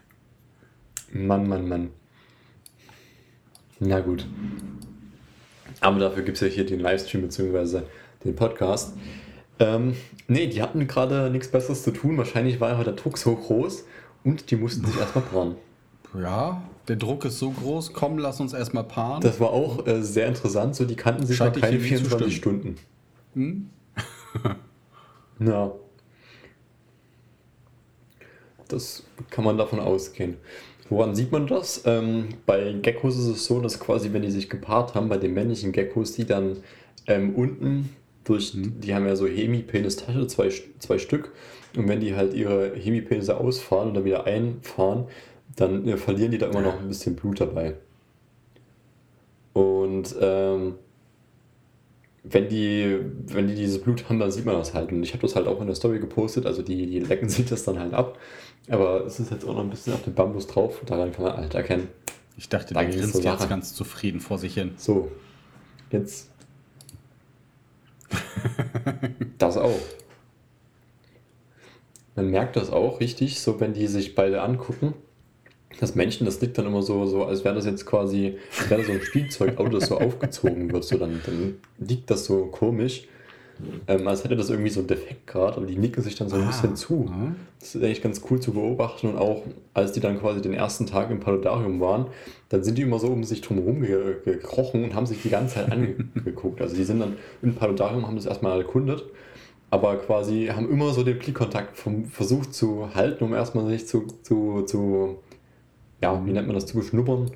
Mann, Mann, Mann. Na gut. Aber dafür gibt es ja hier den Livestream bzw. den Podcast. Ähm, nee, die hatten gerade nichts Besseres zu tun. Wahrscheinlich war ja der Druck so groß und die mussten sich <laughs> erstmal paaren. Ja, der Druck ist so groß. Komm, lass uns erstmal paaren. Das war auch äh, sehr interessant. So, die kannten sich Scheint ich keine hier nicht zu 24 Stunden. Hm? <laughs> Ja. Das kann man davon ausgehen. Woran sieht man das? Ähm, bei Geckos ist es so, dass quasi, wenn die sich gepaart haben, bei den männlichen Geckos, die dann ähm, unten durch, die haben ja so Hemipenis-Tasche, zwei, zwei Stück, und wenn die halt ihre Hemipenisse ausfahren oder wieder einfahren, dann äh, verlieren die da immer noch ein bisschen Blut dabei. Und ähm, wenn die, wenn die dieses Blut haben, dann sieht man das halt. Und ich habe das halt auch in der Story gepostet, also die, die lecken <laughs> sich das dann halt ab. Aber es ist jetzt auch noch ein bisschen auf dem Bambus drauf, daran kann man halt erkennen. Ich dachte, Da der ging's grinst zur jetzt Sache. ganz zufrieden vor sich hin. So, jetzt. <laughs> das auch. Man merkt das auch richtig, so wenn die sich beide angucken. Das Männchen, das liegt dann immer so, so als wäre das jetzt quasi, als wäre das so ein Spielzeugauto, das so aufgezogen wird. So dann, dann liegt das so komisch. Ähm, als hätte das irgendwie so einen Defekt gerade, aber die nicken sich dann so ein Ah, bisschen zu. Das ist eigentlich ganz cool zu beobachten und auch als die dann quasi den ersten Tag im Paludarium waren, dann sind die immer so um sich drumherum ge gekrochen und haben sich die ganze Zeit angeguckt. <laughs> Also die sind dann im Paludarium, haben das erstmal erkundet, aber quasi haben immer so den Blickkontakt vom, versucht zu halten, um erstmal sich zu, zu, zu, ja, wie nennt man das, zu beschnuppern,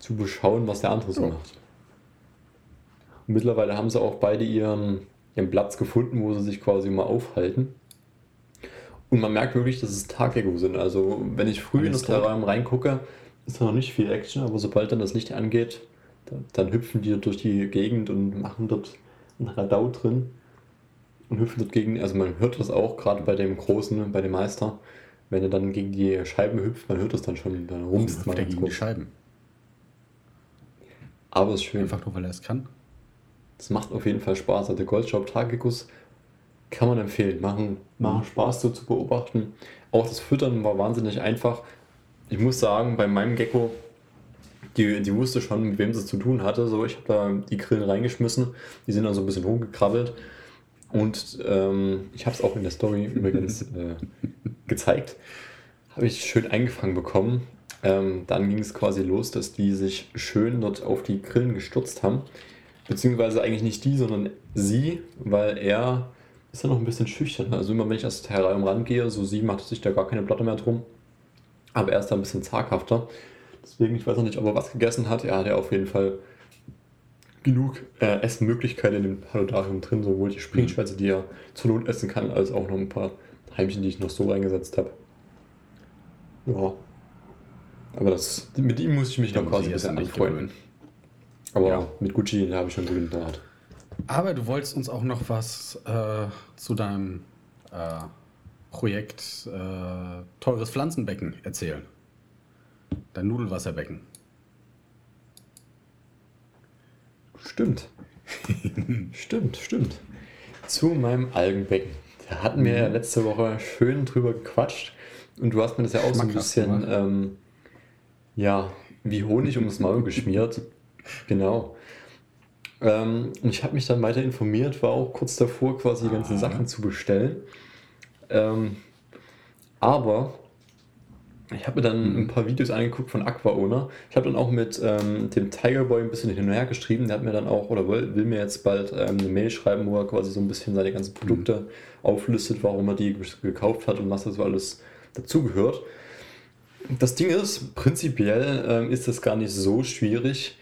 zu beschauen, was der andere so macht. Und mittlerweile haben sie auch beide ihren, ihren Platz gefunden, wo sie sich quasi mal aufhalten. Und man merkt wirklich, dass es Tagego sind. Also, wenn ich früh in das. Terrarium reingucke, ist da noch nicht viel Action, aber sobald dann das Licht angeht, dann, dann hüpfen die durch die Gegend und machen dort ein Radau drin und hüpfen dort gegen. Also, man hört das auch gerade bei dem Großen, bei dem Meister, wenn er dann gegen die Scheiben hüpft, man hört das dann schon, dann rumst man gegen die. Scheiben. Aber es ist schön. Einfach nur, weil er es kann. Es macht auf jeden Fall Spaß. Also der Goldshop Tagekus kann man empfehlen. Machen, machen Spaß so zu beobachten. Auch das Füttern war wahnsinnig einfach. Ich muss sagen, bei meinem Gecko, die, die wusste schon, mit wem sie es zu tun hatte. So, ich habe da die Grillen reingeschmissen. Die sind dann so ein bisschen hochgekrabbelt. Und ähm, ich habe es auch in der Story übrigens <laughs> äh, gezeigt. Habe ich schön eingefangen bekommen. Ähm, dann ging es quasi los, dass die sich schön dort auf die Grillen gestürzt haben. Beziehungsweise eigentlich nicht die, sondern sie, weil er ist ja noch ein bisschen schüchtern. Also immer wenn ich aus Terrarium rangehe, so sie macht sich da gar keine Platte mehr drum. Aber er ist da ein bisschen zaghafter. Deswegen, ich weiß noch nicht, ob er was gegessen hat. Er hat ja auf jeden Fall genug äh, Essenmöglichkeiten in dem Paludarium drin, sowohl die Springschwärze, die er zur Not essen kann, als auch noch ein paar Heimchen, die ich noch so eingesetzt habe. Ja. Aber das, mit ihm muss ich mich Da noch quasi ein bisschen anfreunden. Aber Ja. mit Gucci habe ich schon guten Draht. Aber du wolltest uns auch noch was äh, zu deinem äh, Projekt äh, Teures Pflanzenbecken erzählen. Dein Nudelwasserbecken. Stimmt. <laughs> stimmt, stimmt. Zu meinem Algenbecken. Da hatten wir ja letzte Woche schön drüber gequatscht. Und du hast mir das ja auch so ein bisschen, ähm, ja, wie Honig ums Maul geschmiert. <laughs> Genau. Ähm, und ich habe mich dann weiter informiert, war auch kurz davor, quasi die ganzen Ah. Sachen zu bestellen. Ähm, aber ich habe mir dann mhm. ein paar Videos angeguckt von AquaOwner. Ich habe dann auch mit ähm, dem Tigerboy ein bisschen hin und her geschrieben. Der hat mir dann auch, oder will, will mir jetzt bald ähm, eine Mail schreiben, wo er quasi so ein bisschen seine ganzen Produkte mhm. auflistet, warum er die gekauft hat und was da so alles dazugehört. Das Ding ist, prinzipiell ähm, ist es gar nicht so schwierig,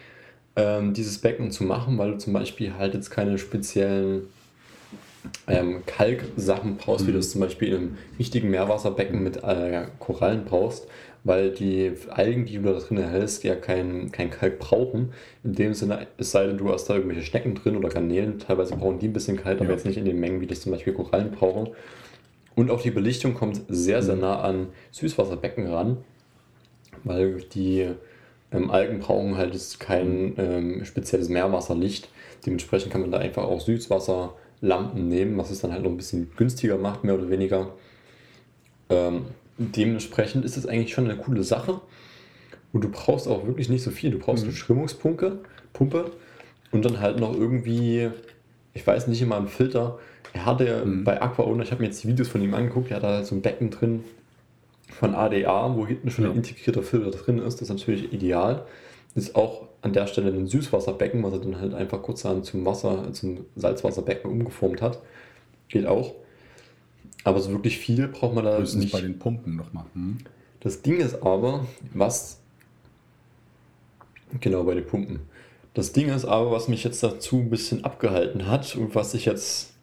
ähm, dieses Becken zu machen, weil du zum Beispiel halt jetzt keine speziellen ähm, Kalksachen brauchst, mhm. wie du es zum Beispiel im richtigen Meerwasserbecken mit äh, Korallen brauchst, weil die Algen, die du da drin erhältst, ja kein, kein Kalk brauchen. In dem Sinne, es sei denn, du hast da irgendwelche Schnecken drin oder Garnelen, teilweise brauchen die ein bisschen Kalk, aber jetzt nicht in den Mengen, wie das zum Beispiel Korallen brauchen. Und auch die Belichtung kommt sehr, sehr mhm. nah an Süßwasserbecken ran, weil die ähm, Algen brauchen halt kein ähm, spezielles Meerwasserlicht. Dementsprechend kann man da einfach auch Süßwasser Lampen nehmen, was es dann halt noch ein bisschen günstiger macht, mehr oder weniger. Ähm, dementsprechend ist es eigentlich schon eine coole Sache. Und du brauchst auch wirklich nicht so viel. Du brauchst mhm. eine Strömungspumpe Pumpe, und dann halt noch irgendwie, ich weiß nicht immer, einen Filter. Er hatte mhm. bei Aquaona, ich habe mir jetzt die Videos von ihm angeguckt, er hat da halt so ein Becken drin von ADA, wo hinten schon ja. ein integrierter Filter drin ist. Das ist natürlich ideal. Ist auch an der Stelle ein Süßwasserbecken, was er dann halt einfach kurzerhand zum Wasser, zum Salzwasserbecken umgeformt hat. Geht auch. Aber so wirklich viel braucht man da Höchstens nicht. bei den Pumpen nochmal. Hm? Das Ding ist aber, was. Genau, bei den Pumpen. Das Ding ist aber, was mich jetzt dazu ein bisschen abgehalten hat und was ich jetzt.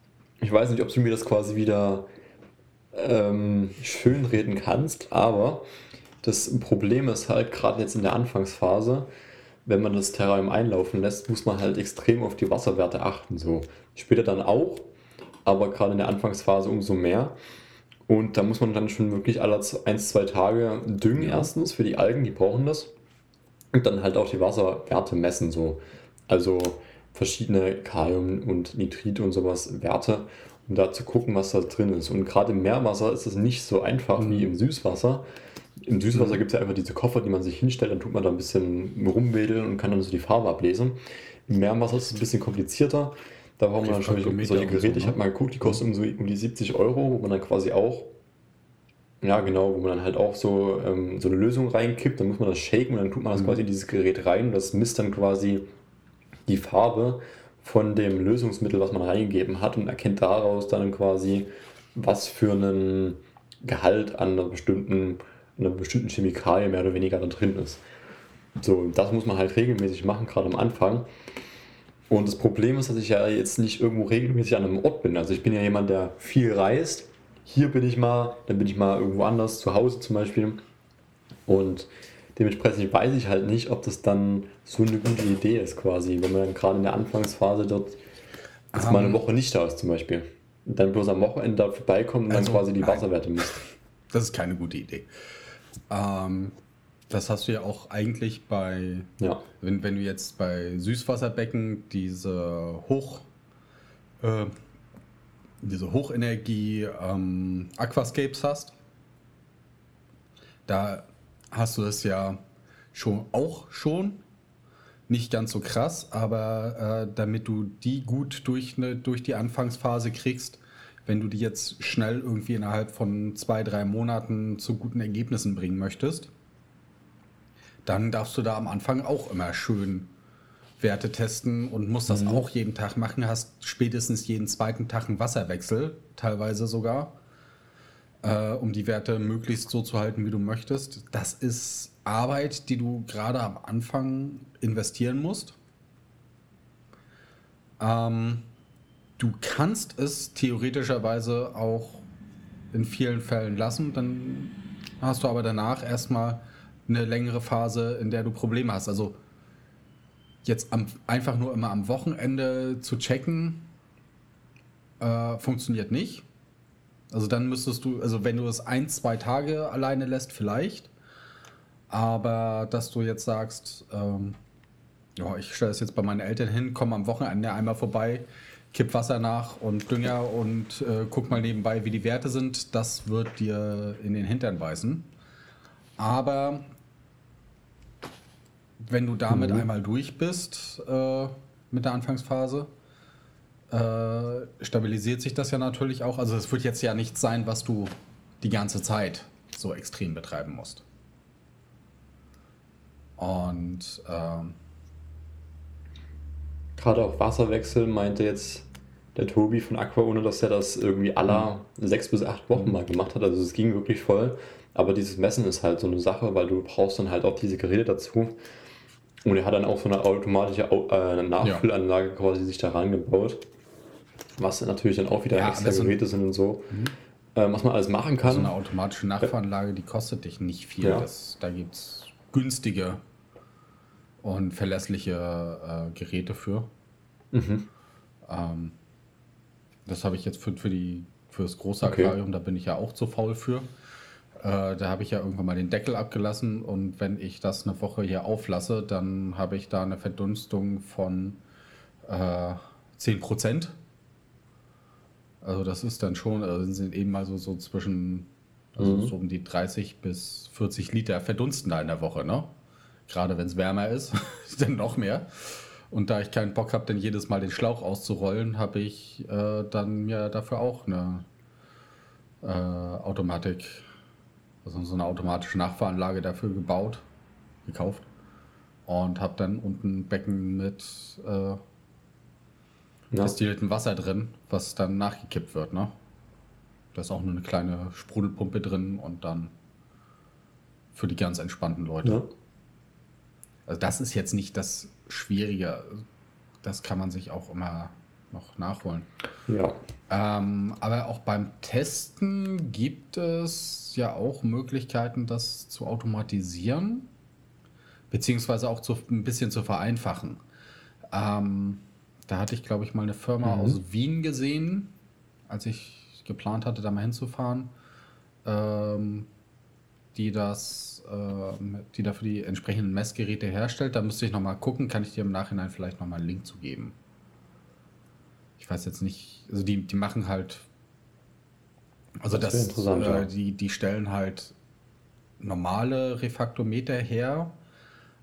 Ich weiß nicht, ob du mir das quasi wieder ähm, schönreden kannst, aber das Problem ist halt gerade jetzt in der Anfangsphase, wenn man das Terrarium einlaufen lässt, muss man halt extrem auf die Wasserwerte achten. So. Später dann auch, aber gerade in der Anfangsphase umso mehr. Und da muss man dann schon wirklich alle ein, zwei Tage düngen ja. erstens für die Algen, die brauchen das. Und dann halt auch die Wasserwerte messen. So. Also verschiedene Kalium- und Nitrit und sowas Werte, um da zu gucken, was da drin ist. Und gerade im Meerwasser ist es nicht so einfach mhm. wie im Süßwasser, im Süßwasser gibt es ja einfach diese Koffer, die man sich hinstellt, dann tut man da ein bisschen rumwedeln und kann dann so die Farbe ablesen. Im Meerwasser ist es ein bisschen komplizierter. Da braucht man dann schon solche Geräte. So, ne? Ich habe mal geguckt, die kosten um, so, um die 70 Euro, wo man dann quasi auch, ja genau, wo man dann halt auch so, ähm, so eine Lösung reinkippt, dann muss man das shaken und dann tut man das mhm. quasi in dieses Gerät rein und das misst dann quasi die Farbe von dem Lösungsmittel, was man reingegeben hat und erkennt daraus dann quasi, was für einen Gehalt an einer bestimmten einer bestimmten Chemikalie mehr oder weniger da drin ist. So, das muss man halt regelmäßig machen, gerade am Anfang. Und das Problem ist, dass ich ja jetzt nicht irgendwo regelmäßig an einem Ort bin. Also ich bin ja jemand, der viel reist. Hier bin ich mal, dann bin ich mal irgendwo anders, zu Hause zum Beispiel. Und dementsprechend weiß ich halt nicht, ob das dann so eine gute Idee ist quasi, wenn man dann gerade in der Anfangsphase dort jetzt um, mal eine ähm. Woche nicht da ist zum Beispiel. Und dann bloß am Wochenende da vorbeikommt und also, dann quasi die Wasserwerte misst. Das ist keine gute Idee. Ähm, das hast du ja auch eigentlich bei, ja. wenn, wenn du jetzt bei Süßwasserbecken diese Hoch, äh, diese Hochenergie ähm, Aquascapes hast, da hast du das ja schon auch schon. Nicht ganz so krass, aber äh, damit du die gut durch, ne, durch die Anfangsphase kriegst, wenn du die jetzt schnell irgendwie innerhalb von zwei, drei Monaten zu guten Ergebnissen bringen möchtest, dann darfst du da am Anfang auch immer schön Werte testen und musst das mhm. auch jeden Tag machen. Hast spätestens jeden zweiten Tag einen Wasserwechsel, teilweise sogar, äh, um die Werte möglichst so zu halten, wie du möchtest. Das ist Arbeit, die du gerade am Anfang investieren musst. Ähm, Du kannst es theoretischerweise auch in vielen Fällen lassen, dann hast du aber danach erstmal eine längere Phase, in der du Probleme hast. Also jetzt am, einfach nur immer am Wochenende zu checken, äh, funktioniert nicht. Also dann müsstest du, also wenn du es ein, zwei Tage alleine lässt, vielleicht. Aber dass du jetzt sagst, ähm, ja, ich stelle es jetzt bei meinen Eltern hin, komme am Wochenende einmal vorbei, kipp Wasser nach und Dünger und äh, guck mal nebenbei, wie die Werte sind. Das wird dir in den Hintern beißen. Aber wenn du damit mhm. einmal durch bist äh, mit der Anfangsphase, äh, stabilisiert sich das ja natürlich auch. Also es wird jetzt ja nichts sein, was du die ganze Zeit so extrem betreiben musst. Und ähm, gerade auch Wasserwechsel meinte jetzt der Tobi von Aqua, ohne dass er das irgendwie aller mhm. sechs bis acht Wochen mal gemacht hat. Also es ging wirklich voll. Aber dieses Messen ist halt so eine Sache, weil du brauchst dann halt auch diese Geräte dazu. Und er hat dann auch so eine automatische äh, Nachfüllanlage ja. quasi sich da reingebaut. Was natürlich dann auch wieder ja, extra Geräte sind und so. Mhm. Äh, was man alles machen kann. So eine automatische Nachfüllanlage, die kostet dich nicht viel. Ja. Das, da gibt es günstige und verlässliche äh, Geräte für. Mhm. Ähm, das habe ich jetzt für, für, die, für das große Aquarium, okay. da bin ich ja auch zu faul für. Äh, da habe ich ja irgendwann mal den Deckel abgelassen und wenn ich das eine Woche hier auflasse, dann habe ich da eine Verdunstung von äh, 10%. Also das ist dann schon, also sind eben mal so, so zwischen also mhm. so um die 30 bis 40 Liter verdunsten da in der Woche, ne? Gerade wenn es wärmer ist, <laughs> dann noch mehr. Und da ich keinen Bock habe, dann jedes Mal den Schlauch auszurollen, habe ich äh, dann mir dafür auch eine äh, Automatik, also so eine automatische Nachfahranlage dafür gebaut, gekauft. Und habe dann unten ein Becken mit äh, destilliertem Wasser drin, was dann nachgekippt wird. Ne? Da ist auch nur eine kleine Sprudelpumpe drin und dann für die ganz entspannten Leute. Ja. Also das ist jetzt nicht das Schwierige. Das kann man sich auch immer noch nachholen. Ja. Ähm, aber auch beim Testen gibt es ja auch Möglichkeiten, das zu automatisieren, beziehungsweise auch zu, ein bisschen zu vereinfachen. Ähm, da hatte ich, glaube ich, mal eine Firma mhm. aus Wien gesehen, als ich geplant hatte, da mal hinzufahren, ähm, die das, äh, die dafür die entsprechenden Messgeräte herstellt. Da müsste ich nochmal gucken, kann ich dir im Nachhinein vielleicht nochmal einen Link zu geben. Ich weiß jetzt nicht, also die, die machen halt, also das, das äh, ja. die, die stellen halt normale Refraktometer her,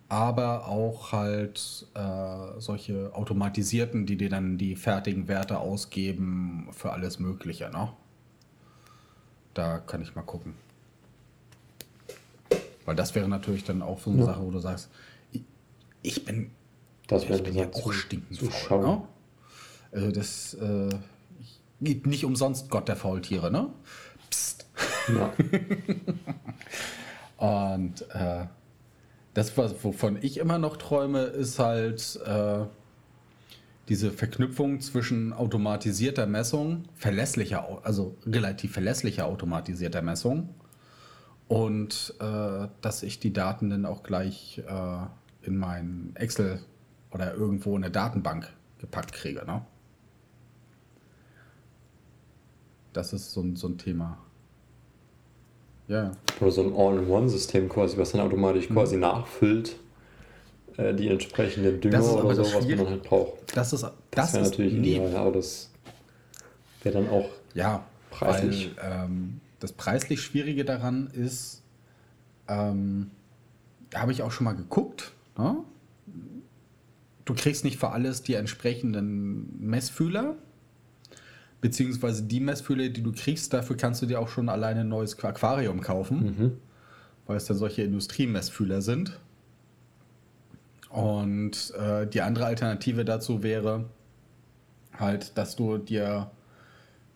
aber auch halt äh, solche automatisierten, die dir dann die fertigen Werte ausgeben für alles Mögliche. Ne? Da kann ich mal gucken. Weil das wäre natürlich dann auch so eine ja. Sache, wo du sagst, ich, ich bin, das ich bin ja auch stinkend zu faul. Ne? Also das äh, gibt nicht umsonst Gott der Faultiere, ne? Psst. Ja. <laughs> Und äh, das, was, wovon ich immer noch träume, ist halt äh, diese Verknüpfung zwischen automatisierter Messung, verlässlicher, also relativ verlässlicher automatisierter Messung und äh, dass ich die Daten dann auch gleich äh, in mein Excel oder irgendwo in der Datenbank gepackt kriege. Ne? Das ist so ein, so ein Thema. Ja. Oder so ein All-in-One-System quasi, was dann automatisch mhm. quasi nachfüllt äh, die entsprechende Dünger oder so, was man halt braucht. Das ist, das, das wäre natürlich ideal, aber das wäre dann auch ja, preislich. Weil, ähm, das preislich Schwierige daran ist, ähm, da habe ich auch schon mal geguckt, ne? du kriegst nicht für alles die entsprechenden Messfühler, beziehungsweise die Messfühler, die du kriegst, dafür kannst du dir auch schon alleine ein neues Aquarium kaufen, mhm. weil es dann solche Industriemessfühler sind. Und äh, die andere Alternative dazu wäre halt, dass du dir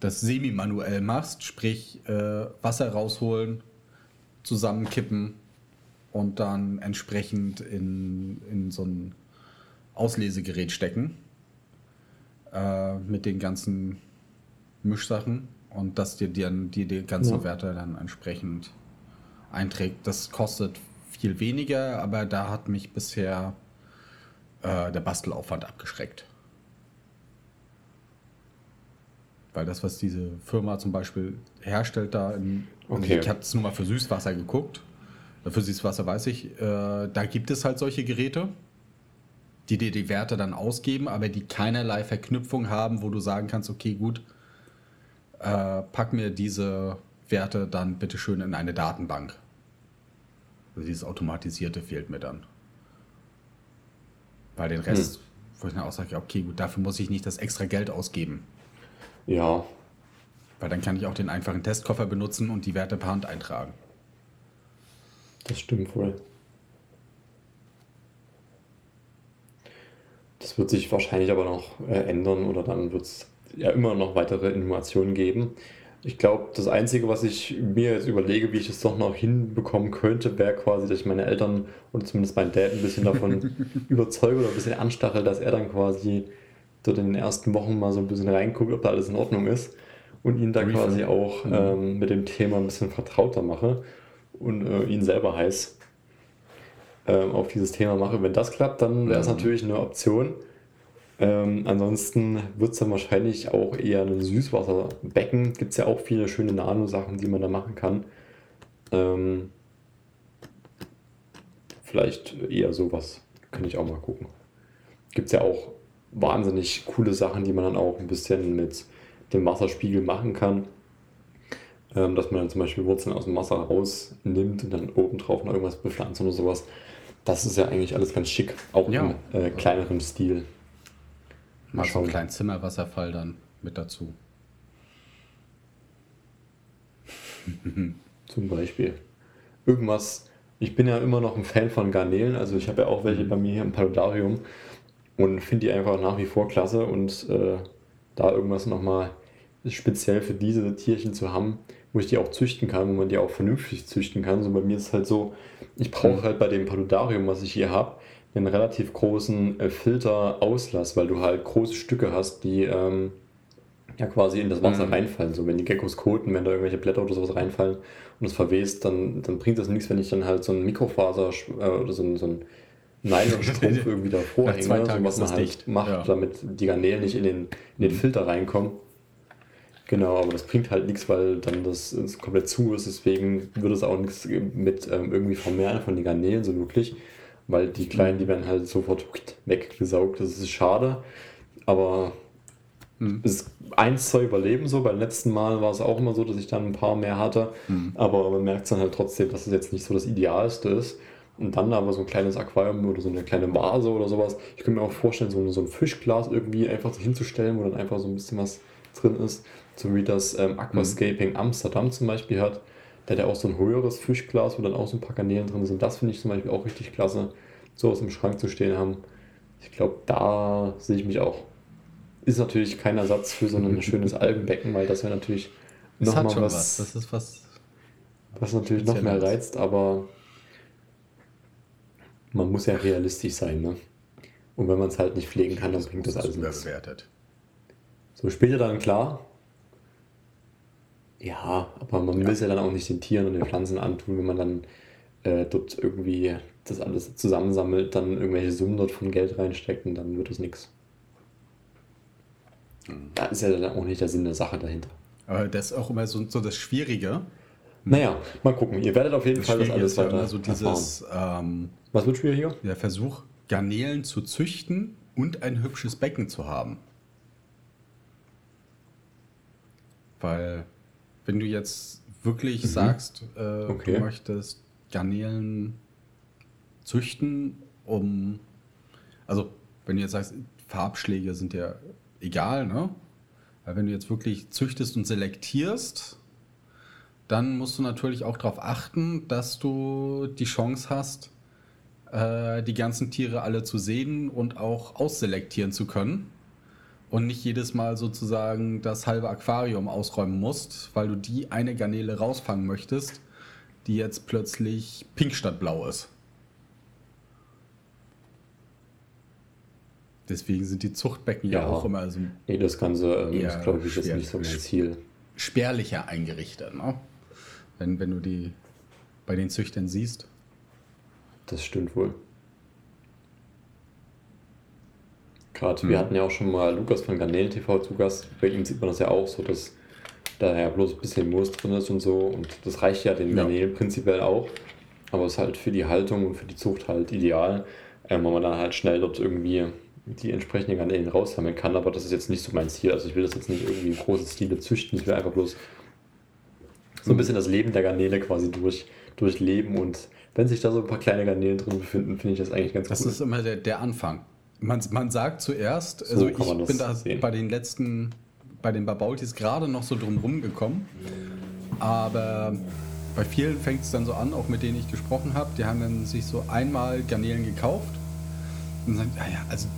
das semi-manuell machst, sprich äh, Wasser rausholen, zusammenkippen und dann entsprechend in, in so ein Auslesegerät stecken äh, mit den ganzen Mischsachen und dass dir die, die, die ganzen ja. Werte dann entsprechend einträgt. Das kostet viel weniger, aber da hat mich bisher äh, der Bastelaufwand abgeschreckt. Weil das, was diese Firma zum Beispiel herstellt, da in, okay. ich habe es nur mal für Süßwasser geguckt. Für Süßwasser weiß ich, äh, da gibt es halt solche Geräte, die dir die Werte dann ausgeben, aber die keinerlei Verknüpfung haben, wo du sagen kannst, okay, gut, äh, pack mir diese Werte dann bitte schön in eine Datenbank. Also dieses Automatisierte fehlt mir dann. Weil den Rest, hm. wo ich dann auch sage, okay, gut, dafür muss ich nicht das extra Geld ausgeben. Ja. Weil dann kann ich auch den einfachen Testkoffer benutzen und die Werte per Hand eintragen. Das stimmt wohl. Das wird sich wahrscheinlich aber noch äh, ändern oder dann wird es ja immer noch weitere Innovationen geben. Ich glaube, das Einzige, was ich mir jetzt überlege, wie ich das doch noch hinbekommen könnte, wäre quasi, dass ich meine Eltern oder zumindest meinen Dad ein bisschen davon <laughs> überzeuge oder ein bisschen anstachel, dass er dann quasi dort in den ersten Wochen mal so ein bisschen reinguckt, ob da alles in Ordnung ist und ihn da Briefing. quasi auch mhm. ähm, mit dem Thema ein bisschen vertrauter mache und äh, ihn selber heiß ähm, auf dieses Thema mache. Wenn das klappt, dann wäre es mhm. natürlich eine Option. Ähm, ansonsten wird es dann wahrscheinlich auch eher ein Süßwasserbecken. Gibt es ja auch viele schöne Nano-Sachen, die man da machen kann. Ähm, vielleicht eher sowas. Könnte ich auch mal gucken. Gibt es ja auch wahnsinnig coole Sachen, die man dann auch ein bisschen mit dem Wasserspiegel machen kann. Ähm, dass man dann zum Beispiel Wurzeln aus dem Wasser rausnimmt und dann oben drauf noch irgendwas bepflanzt oder sowas. Das ist ja eigentlich alles ganz schick, auch ja. im äh, kleineren Stil. Mal so einen kleinen Zimmerwasserfall dann mit dazu. <laughs> Zum Beispiel. Irgendwas. Ich bin ja immer noch ein Fan von Garnelen, also ich habe ja auch welche mhm. bei mir hier im Paludarium und finde die einfach nach wie vor klasse und äh, da irgendwas nochmal speziell für diese Tierchen zu haben, wo ich die auch züchten kann, wo man die auch vernünftig züchten kann. So bei mir ist es halt so, ich brauche mhm. halt bei dem Paludarium, was ich hier habe, einen relativ großen äh, Filterauslass, weil du halt große Stücke hast, die ähm, ja quasi in das Wasser mhm. reinfallen. So wenn die Geckos koten, wenn da irgendwelche Blätter oder sowas reinfallen und es verwest, dann, dann bringt das nichts, wenn ich dann halt so ein Mikrofaser äh, oder so ein, so ein Nylonstrumpf irgendwie davor hänge, so was man halt dicht. macht, ja. damit die Garnelen nicht in den, in den mhm. Filter reinkommen. Genau, aber das bringt halt nichts, weil dann das, das komplett zu ist. Deswegen würde es auch nichts mit ähm, irgendwie vermehren von den Garnelen so wirklich weil die Kleinen, die werden halt sofort weggesaugt. Das ist schade, aber mhm. es ist eins zu überleben so. Beim letzten Mal war es auch immer so, dass ich dann ein paar mehr hatte, mhm. aber man merkt dann halt trotzdem, dass es jetzt nicht so das Idealste ist. Und dann aber so ein kleines Aquarium oder so eine kleine Vase oder sowas. Ich könnte mir auch vorstellen, so, so ein Fischglas irgendwie einfach hinzustellen, wo dann einfach so ein bisschen was drin ist. So wie das ähm, Aquascaping mhm. Amsterdam zum Beispiel hat der hat ja auch so ein höheres Fischglas, wo dann auch so ein paar Garnelen drin sind. Das finde ich zum Beispiel auch richtig klasse, sowas im Schrank zu stehen haben. Ich glaube, da sehe ich mich auch. Ist natürlich kein Ersatz für so ein <laughs> schönes Algenbecken, weil das wäre natürlich nochmal was, was. Das ist was. Was natürlich noch mehr reizt, aber man muss ja realistisch sein, ne? Und wenn man es halt nicht pflegen kann, dann bringt das alles nichts. So später dann klar, ja, aber man ja. will es ja dann auch nicht den Tieren und den Pflanzen antun, wenn man dann äh, dort irgendwie das alles zusammensammelt, dann irgendwelche Summen dort von Geld reinsteckt und dann wird es nichts. Mhm. Da ist ja dann auch nicht der Sinn der Sache dahinter. Aber das ist auch immer so, so das Schwierige. Naja, mal gucken. Ihr werdet auf jeden das Fall das alles weiter ja so dieses, ähm, Was wird schwieriger? Der Versuch, Garnelen zu züchten und ein hübsches Becken zu haben. Weil wenn du jetzt wirklich mhm. sagst, äh, okay. du möchtest Garnelen züchten, um. Also, wenn du jetzt sagst, Farbschläge sind ja egal, ne? Weil wenn du jetzt wirklich züchtest und selektierst, dann musst du natürlich auch darauf achten, dass du die Chance hast, äh, die ganzen Tiere alle zu sehen und auch ausselektieren zu können und nicht jedes Mal sozusagen das halbe Aquarium ausräumen musst, weil du die eine Garnele rausfangen möchtest, die jetzt plötzlich pink statt blau ist. Deswegen sind die Zuchtbecken ja, ja auch immer so. Nee, das Ganze ähm, ist, glaube ich, ist nicht so mein Ziel. Spärlicher eingerichtet, ne? Wenn, wenn du die bei den Züchtern siehst. Das stimmt wohl. Gerade, mhm. wir hatten ja auch schon mal Lukas von Garnelen TV zu Gast. Bei ihm sieht man das ja auch so, dass da ja bloß ein bisschen Moos drin ist und so. Und das reicht ja den ja. Garnelen prinzipiell auch. Aber es ist halt für die Haltung und für die Zucht halt ideal, ähm, weil man dann halt schnell dort irgendwie die entsprechenden Garnelen raussammeln kann. Aber das ist jetzt nicht so mein Ziel. Also ich will das jetzt nicht irgendwie im großen Stile züchten. Ich will einfach bloß so ein bisschen das Leben der Garnele quasi durch, durchleben. Und wenn sich da so ein paar kleine Garnelen drin befinden, finde ich das eigentlich ganz das cool. Das ist immer der, der Anfang. Man, man sagt zuerst, so also ich bin da sehen. bei den letzten, bei den Babautis gerade noch so drum gekommen, aber bei vielen fängt es dann so an, auch mit denen ich gesprochen habe, die haben dann sich so einmal Garnelen gekauft und sagen, naja, also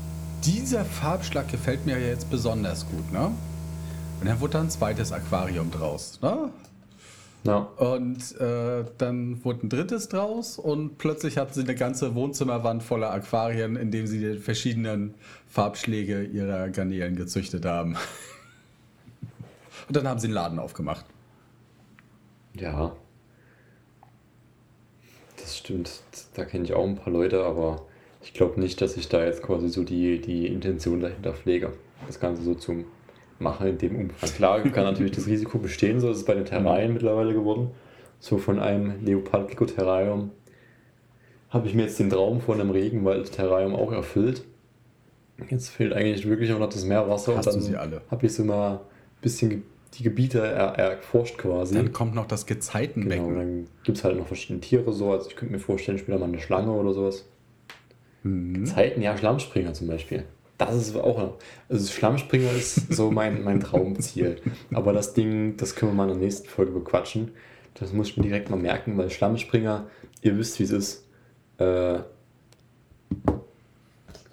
dieser Farbschlag gefällt mir jetzt besonders gut, ne? Und dann wurde da ein zweites Aquarium draus, ne? Ja. Und äh, dann wurde ein drittes draus und plötzlich hatten sie eine ganze Wohnzimmerwand voller Aquarien, in dem sie die verschiedenen Farbschläge ihrer Garnelen gezüchtet haben. <laughs> und dann haben sie einen Laden aufgemacht. Ja. Das stimmt. Da kenne ich auch ein paar Leute, aber ich glaube nicht, dass ich da jetzt quasi so die, die Intention dahinter pflege. Das Ganze so zum Machen in dem Umfang. Klar kann natürlich das Risiko bestehen, so ist es bei den Terrarien mittlerweile geworden. So von einem Leopard Terrarium habe ich mir jetzt den Traum von einem Regenwald-Terrarium auch erfüllt. Jetzt fehlt eigentlich wirklich nur noch das Meerwasser Hast und dann habe ich so mal ein bisschen die Gebiete er, erforscht quasi. Dann kommt noch das Gezeitenbecken. Genau, dann gibt es halt noch verschiedene Tiere so. Also ich könnte mir vorstellen, später mal eine Schlange oder sowas. Mhm. Gezeiten, ja, Schlammspringer zum Beispiel. Das ist auch noch. Also Schlammspringer ist so mein, mein Traumziel. Aber das Ding, das können wir mal in der nächsten Folge bequatschen. Das muss ich mir direkt mal merken, weil Schlammspringer, ihr wisst, wie es ist. Äh,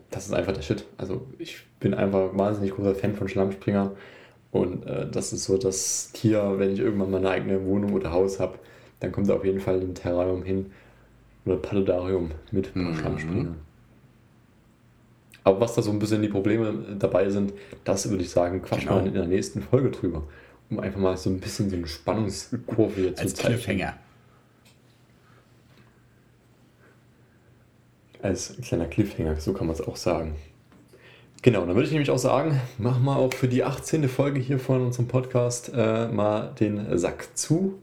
das ist einfach der Shit. Also ich bin einfach wahnsinnig großer Fan von Schlammspringer. Und äh, das ist so das Tier, wenn ich irgendwann mal eine eigene Wohnung oder Haus habe, dann kommt da auf jeden Fall ein Terrarium hin. Oder Paludarium mit mhm. Schlammspringer. Aber was da so ein bisschen die Probleme dabei sind, das würde ich sagen, quatschen genau. wir in der nächsten Folge drüber. Um einfach mal so ein bisschen so eine Spannungskurve Als zu zeigen. Cliffhanger. Als kleiner Cliffhanger, so kann man es auch sagen. Genau, dann würde ich nämlich auch sagen, machen wir auch für die 18. Folge hier von unserem Podcast äh, mal den Sack zu.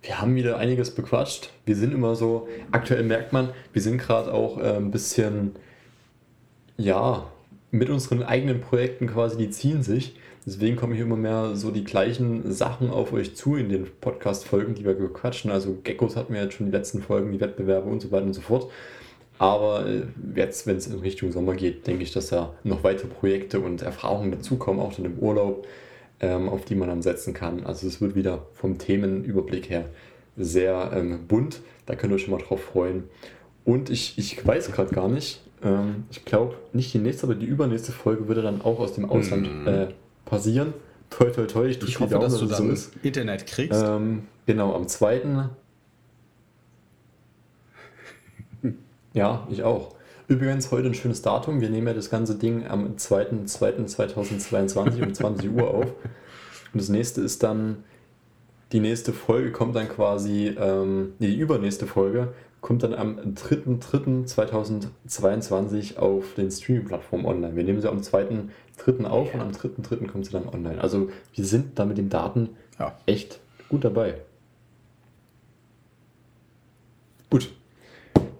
Wir haben wieder einiges bequatscht. Wir sind immer so, aktuell merkt man, wir sind gerade auch äh, ein bisschen ja, mit unseren eigenen Projekten quasi, die ziehen sich. Deswegen kommen hier immer mehr so die gleichen Sachen auf euch zu in den Podcast-Folgen, die wir quatschen. Also Geckos hatten wir jetzt schon die letzten Folgen, die Wettbewerbe und so weiter und so fort. Aber äh, jetzt, wenn es in Richtung Sommer geht, denke ich, dass da noch weitere Projekte und Erfahrungen dazukommen, auch dann im Urlaub, ähm, auf die man dann setzen kann. Also es wird wieder vom Themenüberblick her sehr ähm, bunt. Da könnt ihr euch schon mal drauf freuen. Und ich, ich weiß gerade gar nicht, ähm, ich glaube, nicht die nächste, aber die übernächste Folge würde dann auch aus dem Ausland mm. äh, passieren. Toi, toi, toi. Ich, ich hoffe, Daumen, dass du dann so ist. Internet kriegst. Ähm, genau, am 2. ja, ich auch. Übrigens heute ein schönes Datum. Wir nehmen ja das ganze Ding am 2.2.2022 um 20 Uhr auf. Und das nächste ist dann, die nächste Folge kommt dann quasi, ähm, die übernächste Folge kommt dann am 3.3.2022 auf den Streaming-Plattformen online. Wir nehmen sie am 2.3. auf und am 3.3. kommt sie dann online. Also wir sind da mit den Daten ja. echt gut dabei. Gut,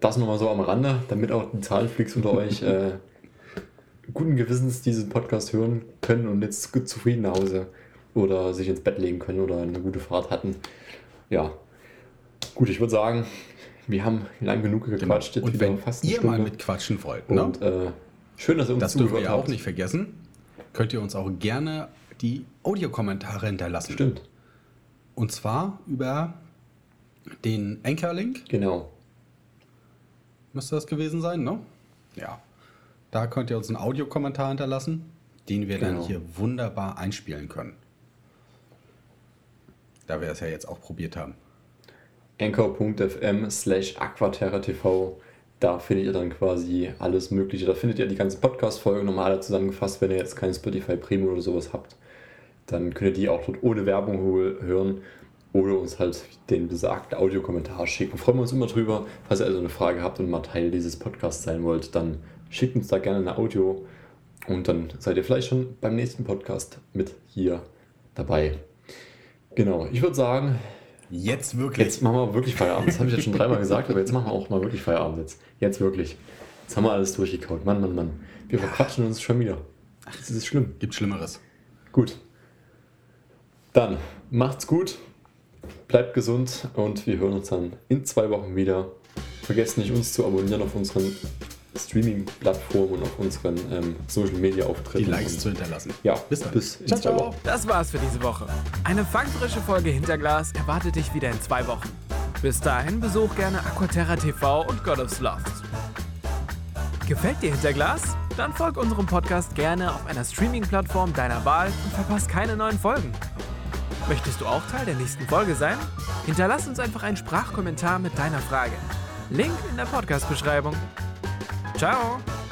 das nochmal so am Rande, damit auch die Zahlenfreaks unter euch äh, <laughs> guten Gewissens diesen Podcast hören können und jetzt gut zufrieden nach Hause oder sich ins Bett legen können oder eine gute Fahrt hatten. Ja, gut, ich würde sagen, wir haben lang genug genau. gequatscht. Genau. Und wenn fast ihr Stunde. mal mitquatschen wollt, ne? und äh, schön, dass ihr uns Das dürfen wir auch nicht vergessen. Könnt ihr uns auch gerne die Audiokommentare hinterlassen. Stimmt. Und zwar über den Anchor-Link. Genau. Müsste das gewesen sein, ne? Ja. Da könnt ihr uns einen Audiokommentar hinterlassen, den wir genau. dann hier wunderbar einspielen können. Da wir es ja jetzt auch probiert haben anchor.fm slash aquaterra.tv. Da findet ihr dann quasi alles Mögliche. Da findet ihr die ganze Podcast-Folge alle zusammengefasst, wenn ihr jetzt kein Spotify Premium oder sowas habt. Dann könnt ihr die auch dort ohne Werbung hören oder uns halt den besagten Audiokommentar schicken. Freuen wir uns immer drüber. Falls ihr also eine Frage habt und mal Teil dieses Podcasts sein wollt, dann schickt uns da gerne eine Audio und dann seid ihr vielleicht schon beim nächsten Podcast mit hier dabei. Genau, ich würde sagen, Jetzt wirklich. Jetzt machen wir wirklich Feierabend. Das habe ich jetzt schon dreimal gesagt, aber jetzt machen wir auch mal wirklich Feierabend. Jetzt, jetzt wirklich. Jetzt haben wir alles durchgekaut. Mann, Mann, Mann. Wir verquatschen uns schon wieder. Ach, das ist schlimm. Gibt Schlimmeres. Gut. Dann macht's gut, bleibt gesund und wir hören uns dann in zwei Wochen wieder. Vergesst nicht, uns zu abonnieren auf unseren Streaming-Plattformen und auf unseren ähm, Social-Media-Auftritten. Die Likes zu hinterlassen. Ja, bis dann. Bis ciao, Wochen. Das war's für diese Woche. Eine fangfrische Folge Hinterglas erwartet dich wieder in zwei Wochen. Bis dahin besuch gerne Aquaterra TV und God of Sloths. Gefällt dir Hinterglas? Dann folg unserem Podcast gerne auf einer Streaming-Plattform deiner Wahl und verpasst keine neuen Folgen. Möchtest du auch Teil der nächsten Folge sein? Hinterlass uns einfach einen Sprachkommentar mit deiner Frage. Link in der Podcast-Beschreibung. 加油！